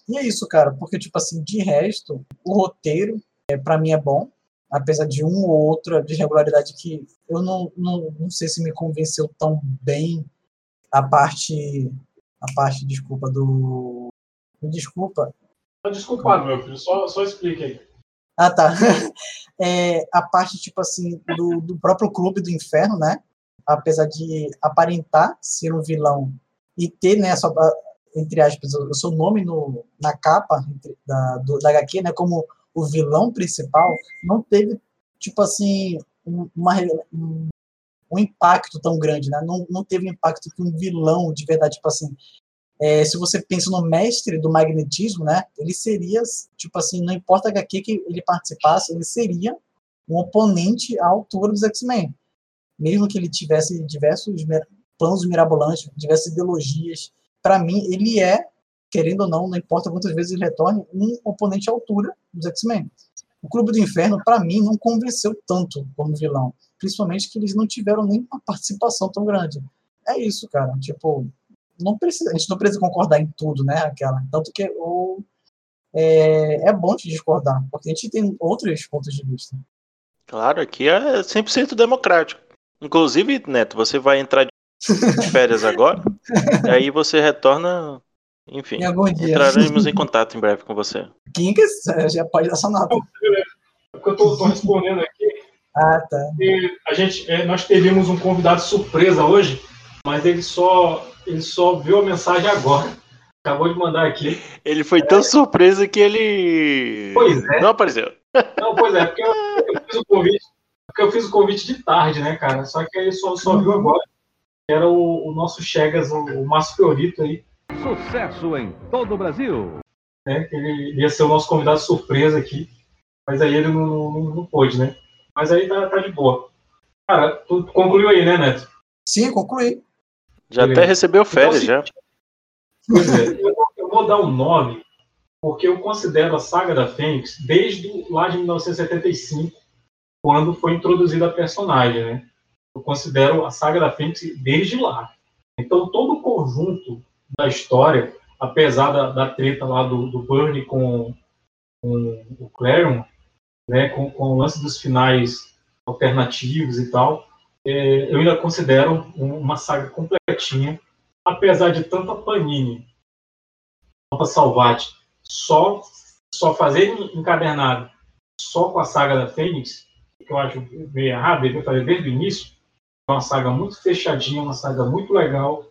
E é isso, cara, porque, tipo assim, de resto, o roteiro, é, para mim, é bom, apesar de um ou outra desregularidade que eu não, não, não sei se me convenceu tão bem a parte, a parte, desculpa, do... Desculpa.
Desculpado, meu filho, só, só explique aí.
Ah, tá. [LAUGHS] É, a parte, tipo assim, do, do próprio Clube do Inferno, né? Apesar de aparentar ser um vilão e ter né, sua, entre aspas, o seu nome no, na capa da, do, da HQ, né, como o vilão principal, não teve, tipo assim, uma, um, um impacto tão grande, né? Não, não teve impacto que um vilão de verdade, tipo assim, é, se você pensa no mestre do magnetismo, né, ele seria, tipo assim, não importa a HQ que ele participasse, ele seria um oponente à altura dos X-Men. Mesmo que ele tivesse diversos planos mirabolantes, diversas ideologias, para mim, ele é, querendo ou não, não importa quantas vezes ele retorne, um oponente à altura dos X-Men. O Clube do Inferno, para mim, não convenceu tanto como vilão. Principalmente que eles não tiveram nem uma participação tão grande. É isso, cara. Tipo, não precisa, a gente não precisa concordar em tudo, né, aquela. Tanto que o, é, é bom de discordar, porque a gente tem outros pontos de vista.
Claro, aqui é 100% democrático. Inclusive, Neto, você vai entrar de férias agora. e [LAUGHS] aí você retorna. Enfim, em entraremos em contato em breve com você.
Kinkas, já pode dar sua nota.
É porque eu tô, tô respondendo aqui.
Ah, tá.
a gente, é, nós teríamos um convidado surpresa hoje, mas ele só, ele só viu a mensagem agora. Acabou de mandar aqui.
Ele foi tão surpreso que ele
pois é.
não apareceu.
Não, pois é, porque eu, eu, fiz o convite, porque eu fiz o convite de tarde, né, cara? Só que ele só, só viu agora era o, o nosso Chegas, o, o Márcio Fiorito aí.
Sucesso em todo o Brasil!
Né, ele ia ser o nosso convidado surpresa aqui, mas aí ele não, não, não pôde, né? Mas aí tá, tá de boa. Cara, tu concluiu aí, né, Neto?
Sim, concluí.
Já até recebeu férias, então, já.
É, eu vou, eu vou dar um nome, porque eu considero a saga da Fênix desde lá de 1975, quando foi introduzida a personagem, né? eu considero a saga da Fênix desde lá. Então, todo o conjunto da história, apesar da, da treta lá do, do Burnie com, com o Clarion, né, com, com o lance dos finais alternativos e tal, é, eu ainda considero uma saga completinha, apesar de tanta Panini, tanta Salvati, só, só fazer encadernado só com a saga da Fênix, que eu acho meio errado, devia fazer desde o início, é uma saga muito fechadinha, uma saga muito legal.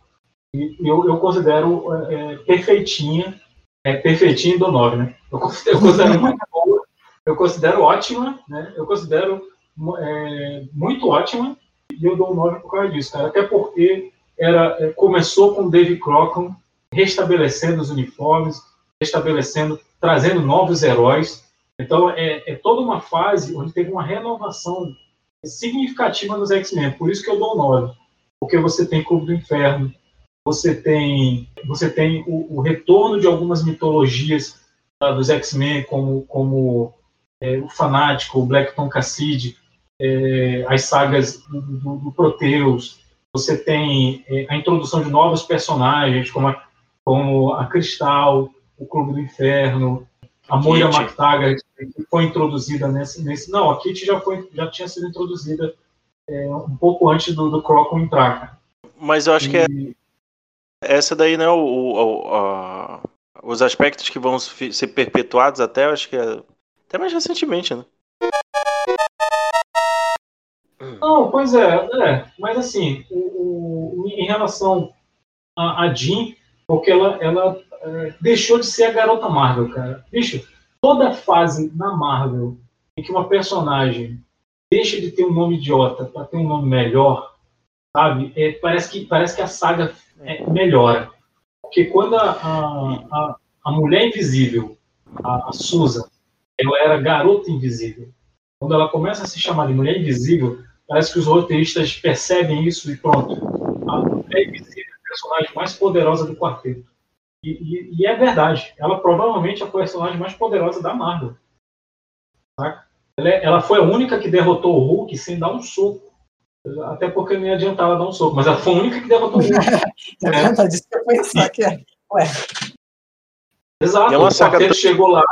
E eu, eu considero é, é perfeitinha, é, perfeitinha do 9, né? Eu considero, eu considero muito boa, eu considero ótima, né? Eu considero é, muito ótima e eu dou um 9 por causa disso, cara. Até porque era, é, começou com o Dave Crockett restabelecendo os uniformes, restabelecendo, trazendo novos heróis. Então, é, é toda uma fase onde teve uma renovação significativa nos X-Men, por isso que eu dou 9. porque você tem Clube do Inferno, você tem, você tem o, o retorno de algumas mitologias tá, dos X-Men, como, como é, o Fanático, o Blackton Cassidy, é, as sagas do, do, do, Proteus, você tem é, a introdução de novos personagens, como a, como a Cristal, o Clube do Inferno, a Moira McTaggart, que foi introduzida nesse, nesse... Não, a Kitty já, foi, já tinha sido introduzida é, um pouco antes do, do Crocon entrar, cara.
Mas eu acho e... que é essa daí, né, o, o a, os aspectos que vão ser perpetuados até, acho que é, até mais recentemente, né?
Não, pois é, é mas assim, o, o, em relação a, a Jean, porque ela, ela é, deixou de ser a garota Marvel, cara. Bicho, toda fase na Marvel em que uma personagem deixa de ter um nome idiota para ter um nome melhor, sabe? É, parece, que, parece que a saga é, melhora. Porque quando a, a, a mulher invisível, a, a Susan, ela era garota invisível. Quando ela começa a se chamar de mulher invisível, parece que os roteiristas percebem isso e pronto. A é a personagem mais poderosa do quarteto. E, e, e, é verdade. Ela provavelmente é a personagem mais poderosa da Marvel. Ela, é, ela, foi a única que derrotou o Hulk sem dar um soco. Até porque não ia adiantar ela dar um soco, mas ela foi a única que derrotou o Hulk. [LAUGHS]
é verdade, disso que eu pensar que é. Ué.
Exato,
é uma saga
chegou lá.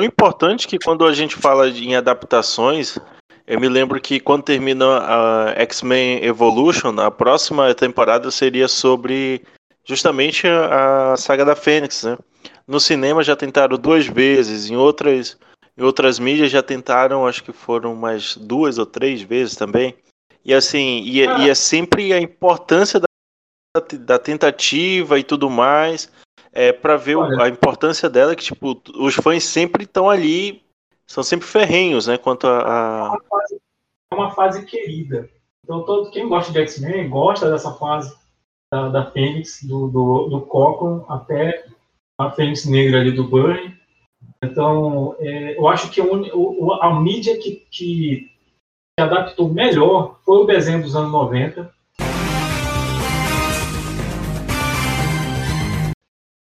O importante que quando a gente fala em adaptações, eu me lembro que quando termina a X-Men Evolution, a próxima temporada seria sobre justamente a, saga da Fênix, né? No cinema já tentaram duas vezes, em outras, em outras mídias já tentaram, acho que foram mais duas ou três vezes também. E assim, e, ah. e é sempre a importância da, da tentativa e tudo mais é, para ver Olha, a importância dela, que tipo, os fãs sempre estão ali, são sempre ferrenhos, né? Quanto a. a...
É, uma fase, é uma fase querida. Então, todo quem gosta de X-Men gosta dessa fase da, da Fênix, do, do, do até a Fênix Negra ali do Burn. Então, é, eu acho que o, a mídia que, que, que adaptou melhor foi o desenho dos anos 90,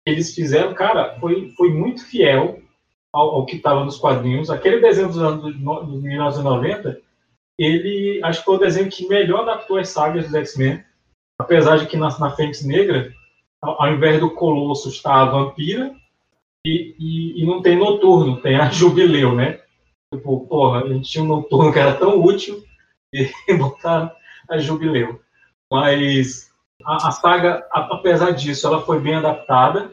eles fizeram, cara, foi, foi muito fiel ao, ao que estava nos quadrinhos. Aquele desenho dos anos de 1990, ele acho que foi o desenho que melhor adaptou as sagas dos X-Men. Apesar de que na, na Fênix Negra, ao, ao, invés do Colosso está a Vampira e, e, e, não tem Noturno, tem a [LAUGHS] Jubileu, né? Tipo, porra, a gente tinha um Noturno que era tão útil [LAUGHS] e botaram a Jubileu. Mas a, a saga, apesar disso, ela foi bem adaptada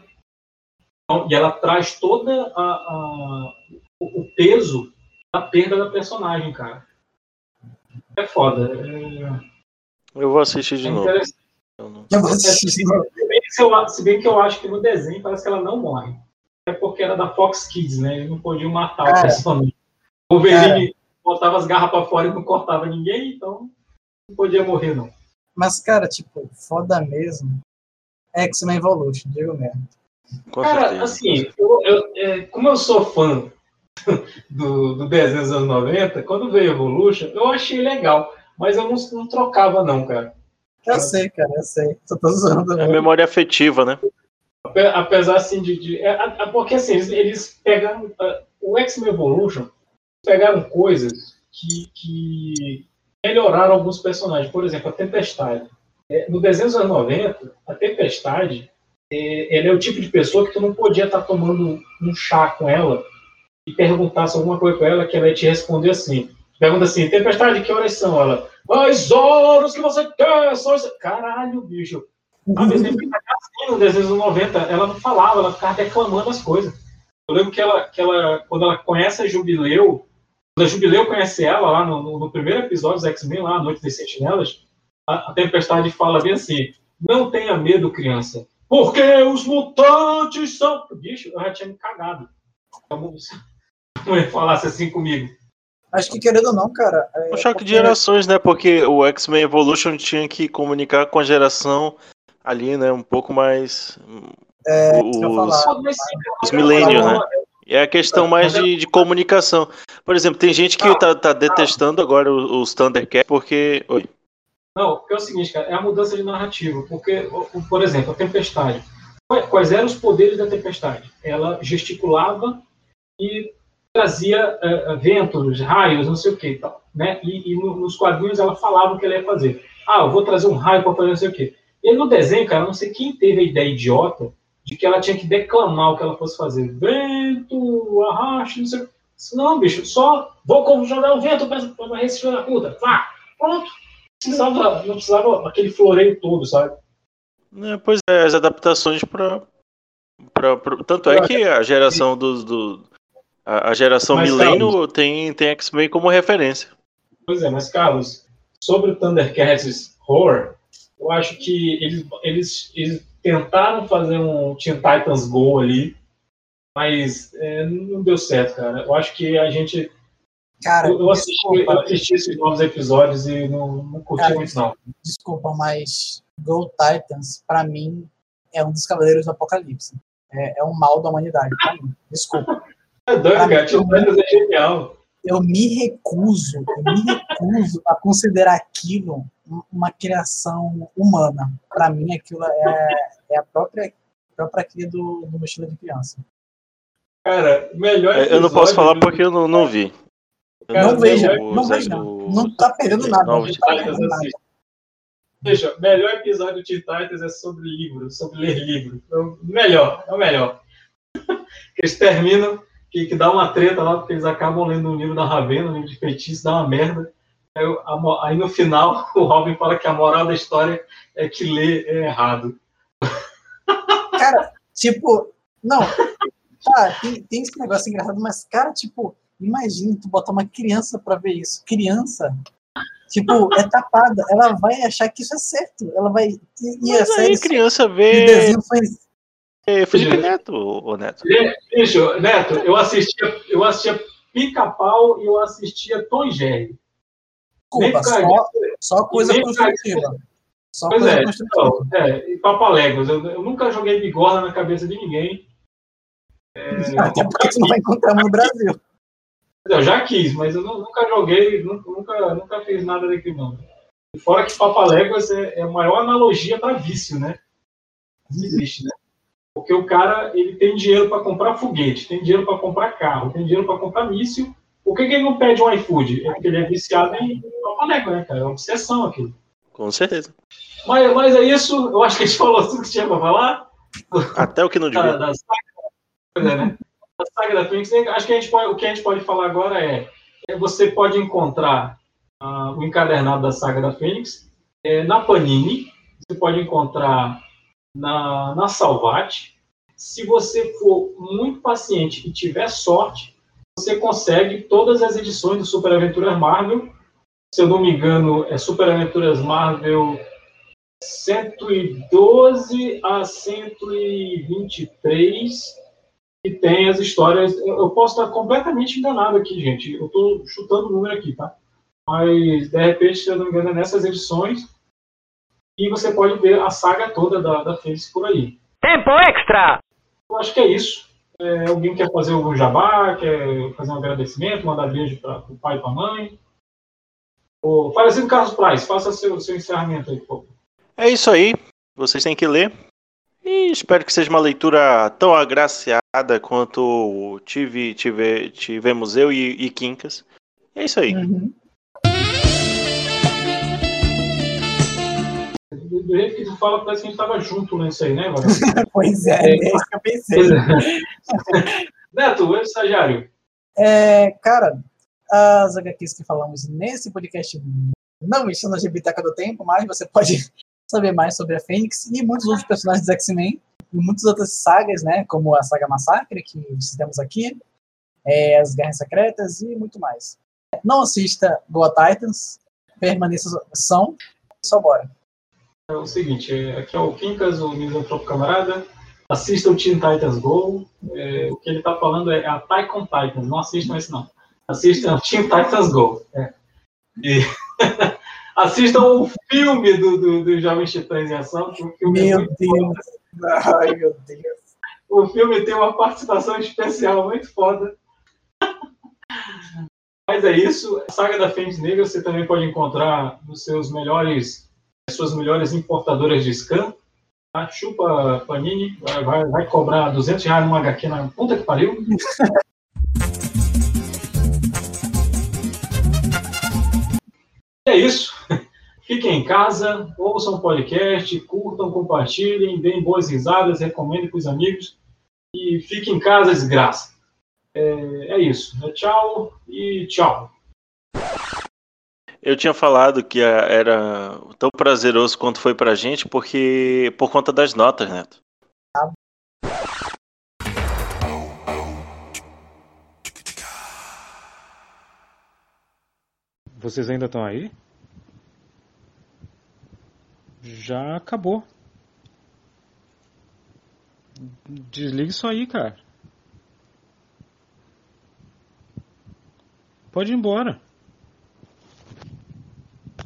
e ela traz toda a, a, o peso da perda da personagem, cara. É foda. É...
Eu vou assistir de é novo.
Eu vou assistir
de novo. Se bem, que eu acho que no desenho parece que ela não morre. É porque era da Fox Kids, né? Eles não podiam matar cara, o personagem. O Wolverine botava as garras pra fora e não cortava ninguém, então não podia morrer, não.
Mas, cara, tipo, foda mesmo. X-Men Evolution, digo mesmo.
Com Cara, certeza. assim, eu, eu, é, como eu sou fã [LAUGHS] do, do desenho dos anos 90, quando veio Evolution, eu achei legal, mas eu não, não trocava, não, cara.
Eu sei, cara, eu sei. Só tô zoando.
É memória afetiva, né?
Apesar assim de. de é, é, porque assim, eles, eles pegaram. Uh, o X-Men Evolution pegaram coisas que, que melhoraram alguns personagens. Por exemplo, a Tempestade. É, no desenho dos anos 90, a Tempestade ela é o tipo de pessoa que tu não podia estar tá tomando um chá com ela e perguntasse alguma coisa para ela que ela ia te responder assim. Pergunta assim, tempestade, que horas são? Ela, as horas que você quer, só isso. Caralho, bicho. A vez assim, no desenho dos 90, ela não falava, ela ficava declamando as coisas. Eu lembro que ela, que ela quando ela conhece a Jubileu, quando a Jubileu conhece ela lá no, no, no primeiro episódio dos X-Men, lá, a Noite das Sentinelas, a, a Tempestade fala bem assim, não tenha medo, criança. Porque os mutantes são. Bicho, eu já tinha me cagado. Como ia falasse assim comigo.
Acho que querendo ou não, cara.
É um choque porque... de gerações, né? Porque o X-Men Evolution tinha que comunicar com a geração ali, né? Um pouco mais.
É,
os, os millennials, né? É a questão mais de, de, comunicação. Por exemplo, tem gente que tá, tá detestando agora os, os Thundercats porque. Oi.
Não, porque é o seguinte, cara, é a mudança de narrativa. Porque, por exemplo, a tempestade. Quais eram os poderes da tempestade? Ela gesticulava e trazia uh, ventos, raios, não sei o que, né? E, e nos quadrinhos ela falava o que ela ia fazer. Ah, eu vou trazer um raio para fazer não sei o quê. E no desenho, cara, não sei quem teve a ideia idiota de que ela tinha que declamar o que ela fosse fazer. Vento, arraste, não sei o quê. Não, bicho, só vou jogar o vento para esse filho da puta. Vá, pronto. Precisava, não precisava aquele floreio todo, sabe?
É, pois é, as adaptações para. Tanto é que a geração dos. Do, a, a geração mas, milênio Carlos, tem, tem X-Men como referência.
Pois é, mas Carlos, sobre o Thundercats Horror, eu acho que eles, eles, eles tentaram fazer um Teen Titans Go ali, mas é, não deu certo, cara. Eu acho que a gente.
Cara,
eu, eu assisti, desculpa, eu assisti esses novos episódios e não, não curti cara, muito, não.
Desculpa, mas Go Titans, para mim, é um dos Cavaleiros do Apocalipse. É, é um mal da humanidade, pra mim. Desculpa.
É doido, cara. É genial.
Eu me recuso, eu me recuso a considerar aquilo uma criação humana. Para mim, aquilo é, é a própria, própria cria do, do mochila de criança.
Cara, melhor.
Episódio, eu não posso falar porque eu não, não vi.
Cara, não veja, não veja. Não. não tá perdendo nada. Não, não tá perdendo nada.
Veja, melhor episódio de Titans é sobre livro, sobre ler livro. É o melhor, é o melhor. [LAUGHS] Eles terminam, que, que dá uma treta lá, porque eles acabam lendo um livro da Ravena, um livro de feitiço, dá uma merda. Aí, a, aí, no final, [LAUGHS] o Robin fala que a moral da história é que ler é errado.
Cara, tipo, não. Tá, tem, tem esse negócio engraçado, mas, cara, tipo, imagina tu botar uma criança pra ver isso. Criança Tipo, é tapada. Ela vai achar que isso é certo. Ela vai. E,
Mas a série. Aí, criança vê. É, Felipe Neto, o Neto.
Bicho, Neto, eu assistia, eu assistia Pica-Pau e eu assistia Tom Jerry.
Desculpa, só, só coisa construtiva.
Só pois coisa é, construtiva. Então, é, e Papaléguas. Eu, eu nunca joguei bigorna na cabeça de ninguém.
É, [LAUGHS] Até porque você não vai encontrar no Brasil.
Eu já quis, mas eu nunca joguei, nunca, nunca fiz nada daquilo, não. E fora que Papaléguas é, é a maior analogia para vício, né? Existe, né? Porque o cara ele tem dinheiro para comprar foguete, tem dinheiro para comprar carro, tem dinheiro para comprar míssil. Por que, que, ele não pede um iFood? É porque ele é viciado em Papalégua, né, cara? É uma obsessão aquilo.
Com certeza.
Mas, mas é isso, eu acho que a gente falou tudo que tinha para falar.
Até o que não devia. Da, da
é, né? A saga da Fênix, acho que a gente pode, o que a gente pode falar agora é, é você pode encontrar uh, o encadernado da saga da Fênix é, na Panini, você pode encontrar na, na Salvat. Se você for muito paciente e tiver sorte, você consegue todas as edições do Super Aventuras Marvel. Se eu não me engano, é Super Aventuras Marvel 112 a 123 que tem as histórias. Eu posso estar completamente enganado aqui, gente. Eu estou chutando o número aqui, tá? Mas, de repente, se eu não me engano, é nessas edições. E você pode ver a saga toda da, da Fênix por aí.
Tempo extra!
Eu acho que é isso. É, alguém quer fazer algum jabá, quer fazer um agradecimento, mandar beijo para o pai e para a mãe? Ou, falecido Carlos Price, faça seu, seu encerramento aí, por favor.
É isso aí. Vocês têm que ler. E espero que seja uma leitura tão agraciada quanto tive, tive, tivemos eu e, e Quincas. É isso aí. Uhum.
Do jeito que tu fala, parece que a gente tava junto nisso aí, né, [LAUGHS]
pois é, é, é isso que eu pensei.
É. [LAUGHS] Neto, o estagiário.
É, cara, as HQs que falamos nesse podcast não estão na Biblioteca do Tempo, mas você pode [LAUGHS] saber mais sobre a Fênix e muitos outros personagens dos X-Men e muitas outras sagas, né, como a saga Massacre, que fizemos aqui, é, as Guerras Secretas e muito mais. Não assista Goa Titans, permaneça são, só bora.
É o seguinte, é, aqui é o Quincas, o Misantropo Camarada, assista o Teen Titans Go, é, o que ele está falando é a Tycoon Titans, não assistam esse não, assistam o Teen Titans Go. É. E... [LAUGHS] Assistam o filme do, do, do Jovem Titãs em Ação.
É meu é Deus! Ai, meu Deus!
O filme tem uma participação especial muito foda. Mas é isso. A saga da Fênix Negra você também pode encontrar nos seus melhores as suas melhores importadoras de scan. Tá? Chupa Panini, vai, vai, vai cobrar 200 reais numa HQ na puta que pariu. Fiquem em casa, ouçam o podcast, curtam, compartilhem, deem boas risadas, recomendem para os amigos e fiquem em casa, desgraça. É, é isso. É tchau e tchau.
Eu tinha falado que era tão prazeroso quanto foi pra gente, porque por conta das notas, Neto.
Vocês ainda estão aí? Já acabou. Desliga isso aí, cara. Pode ir embora.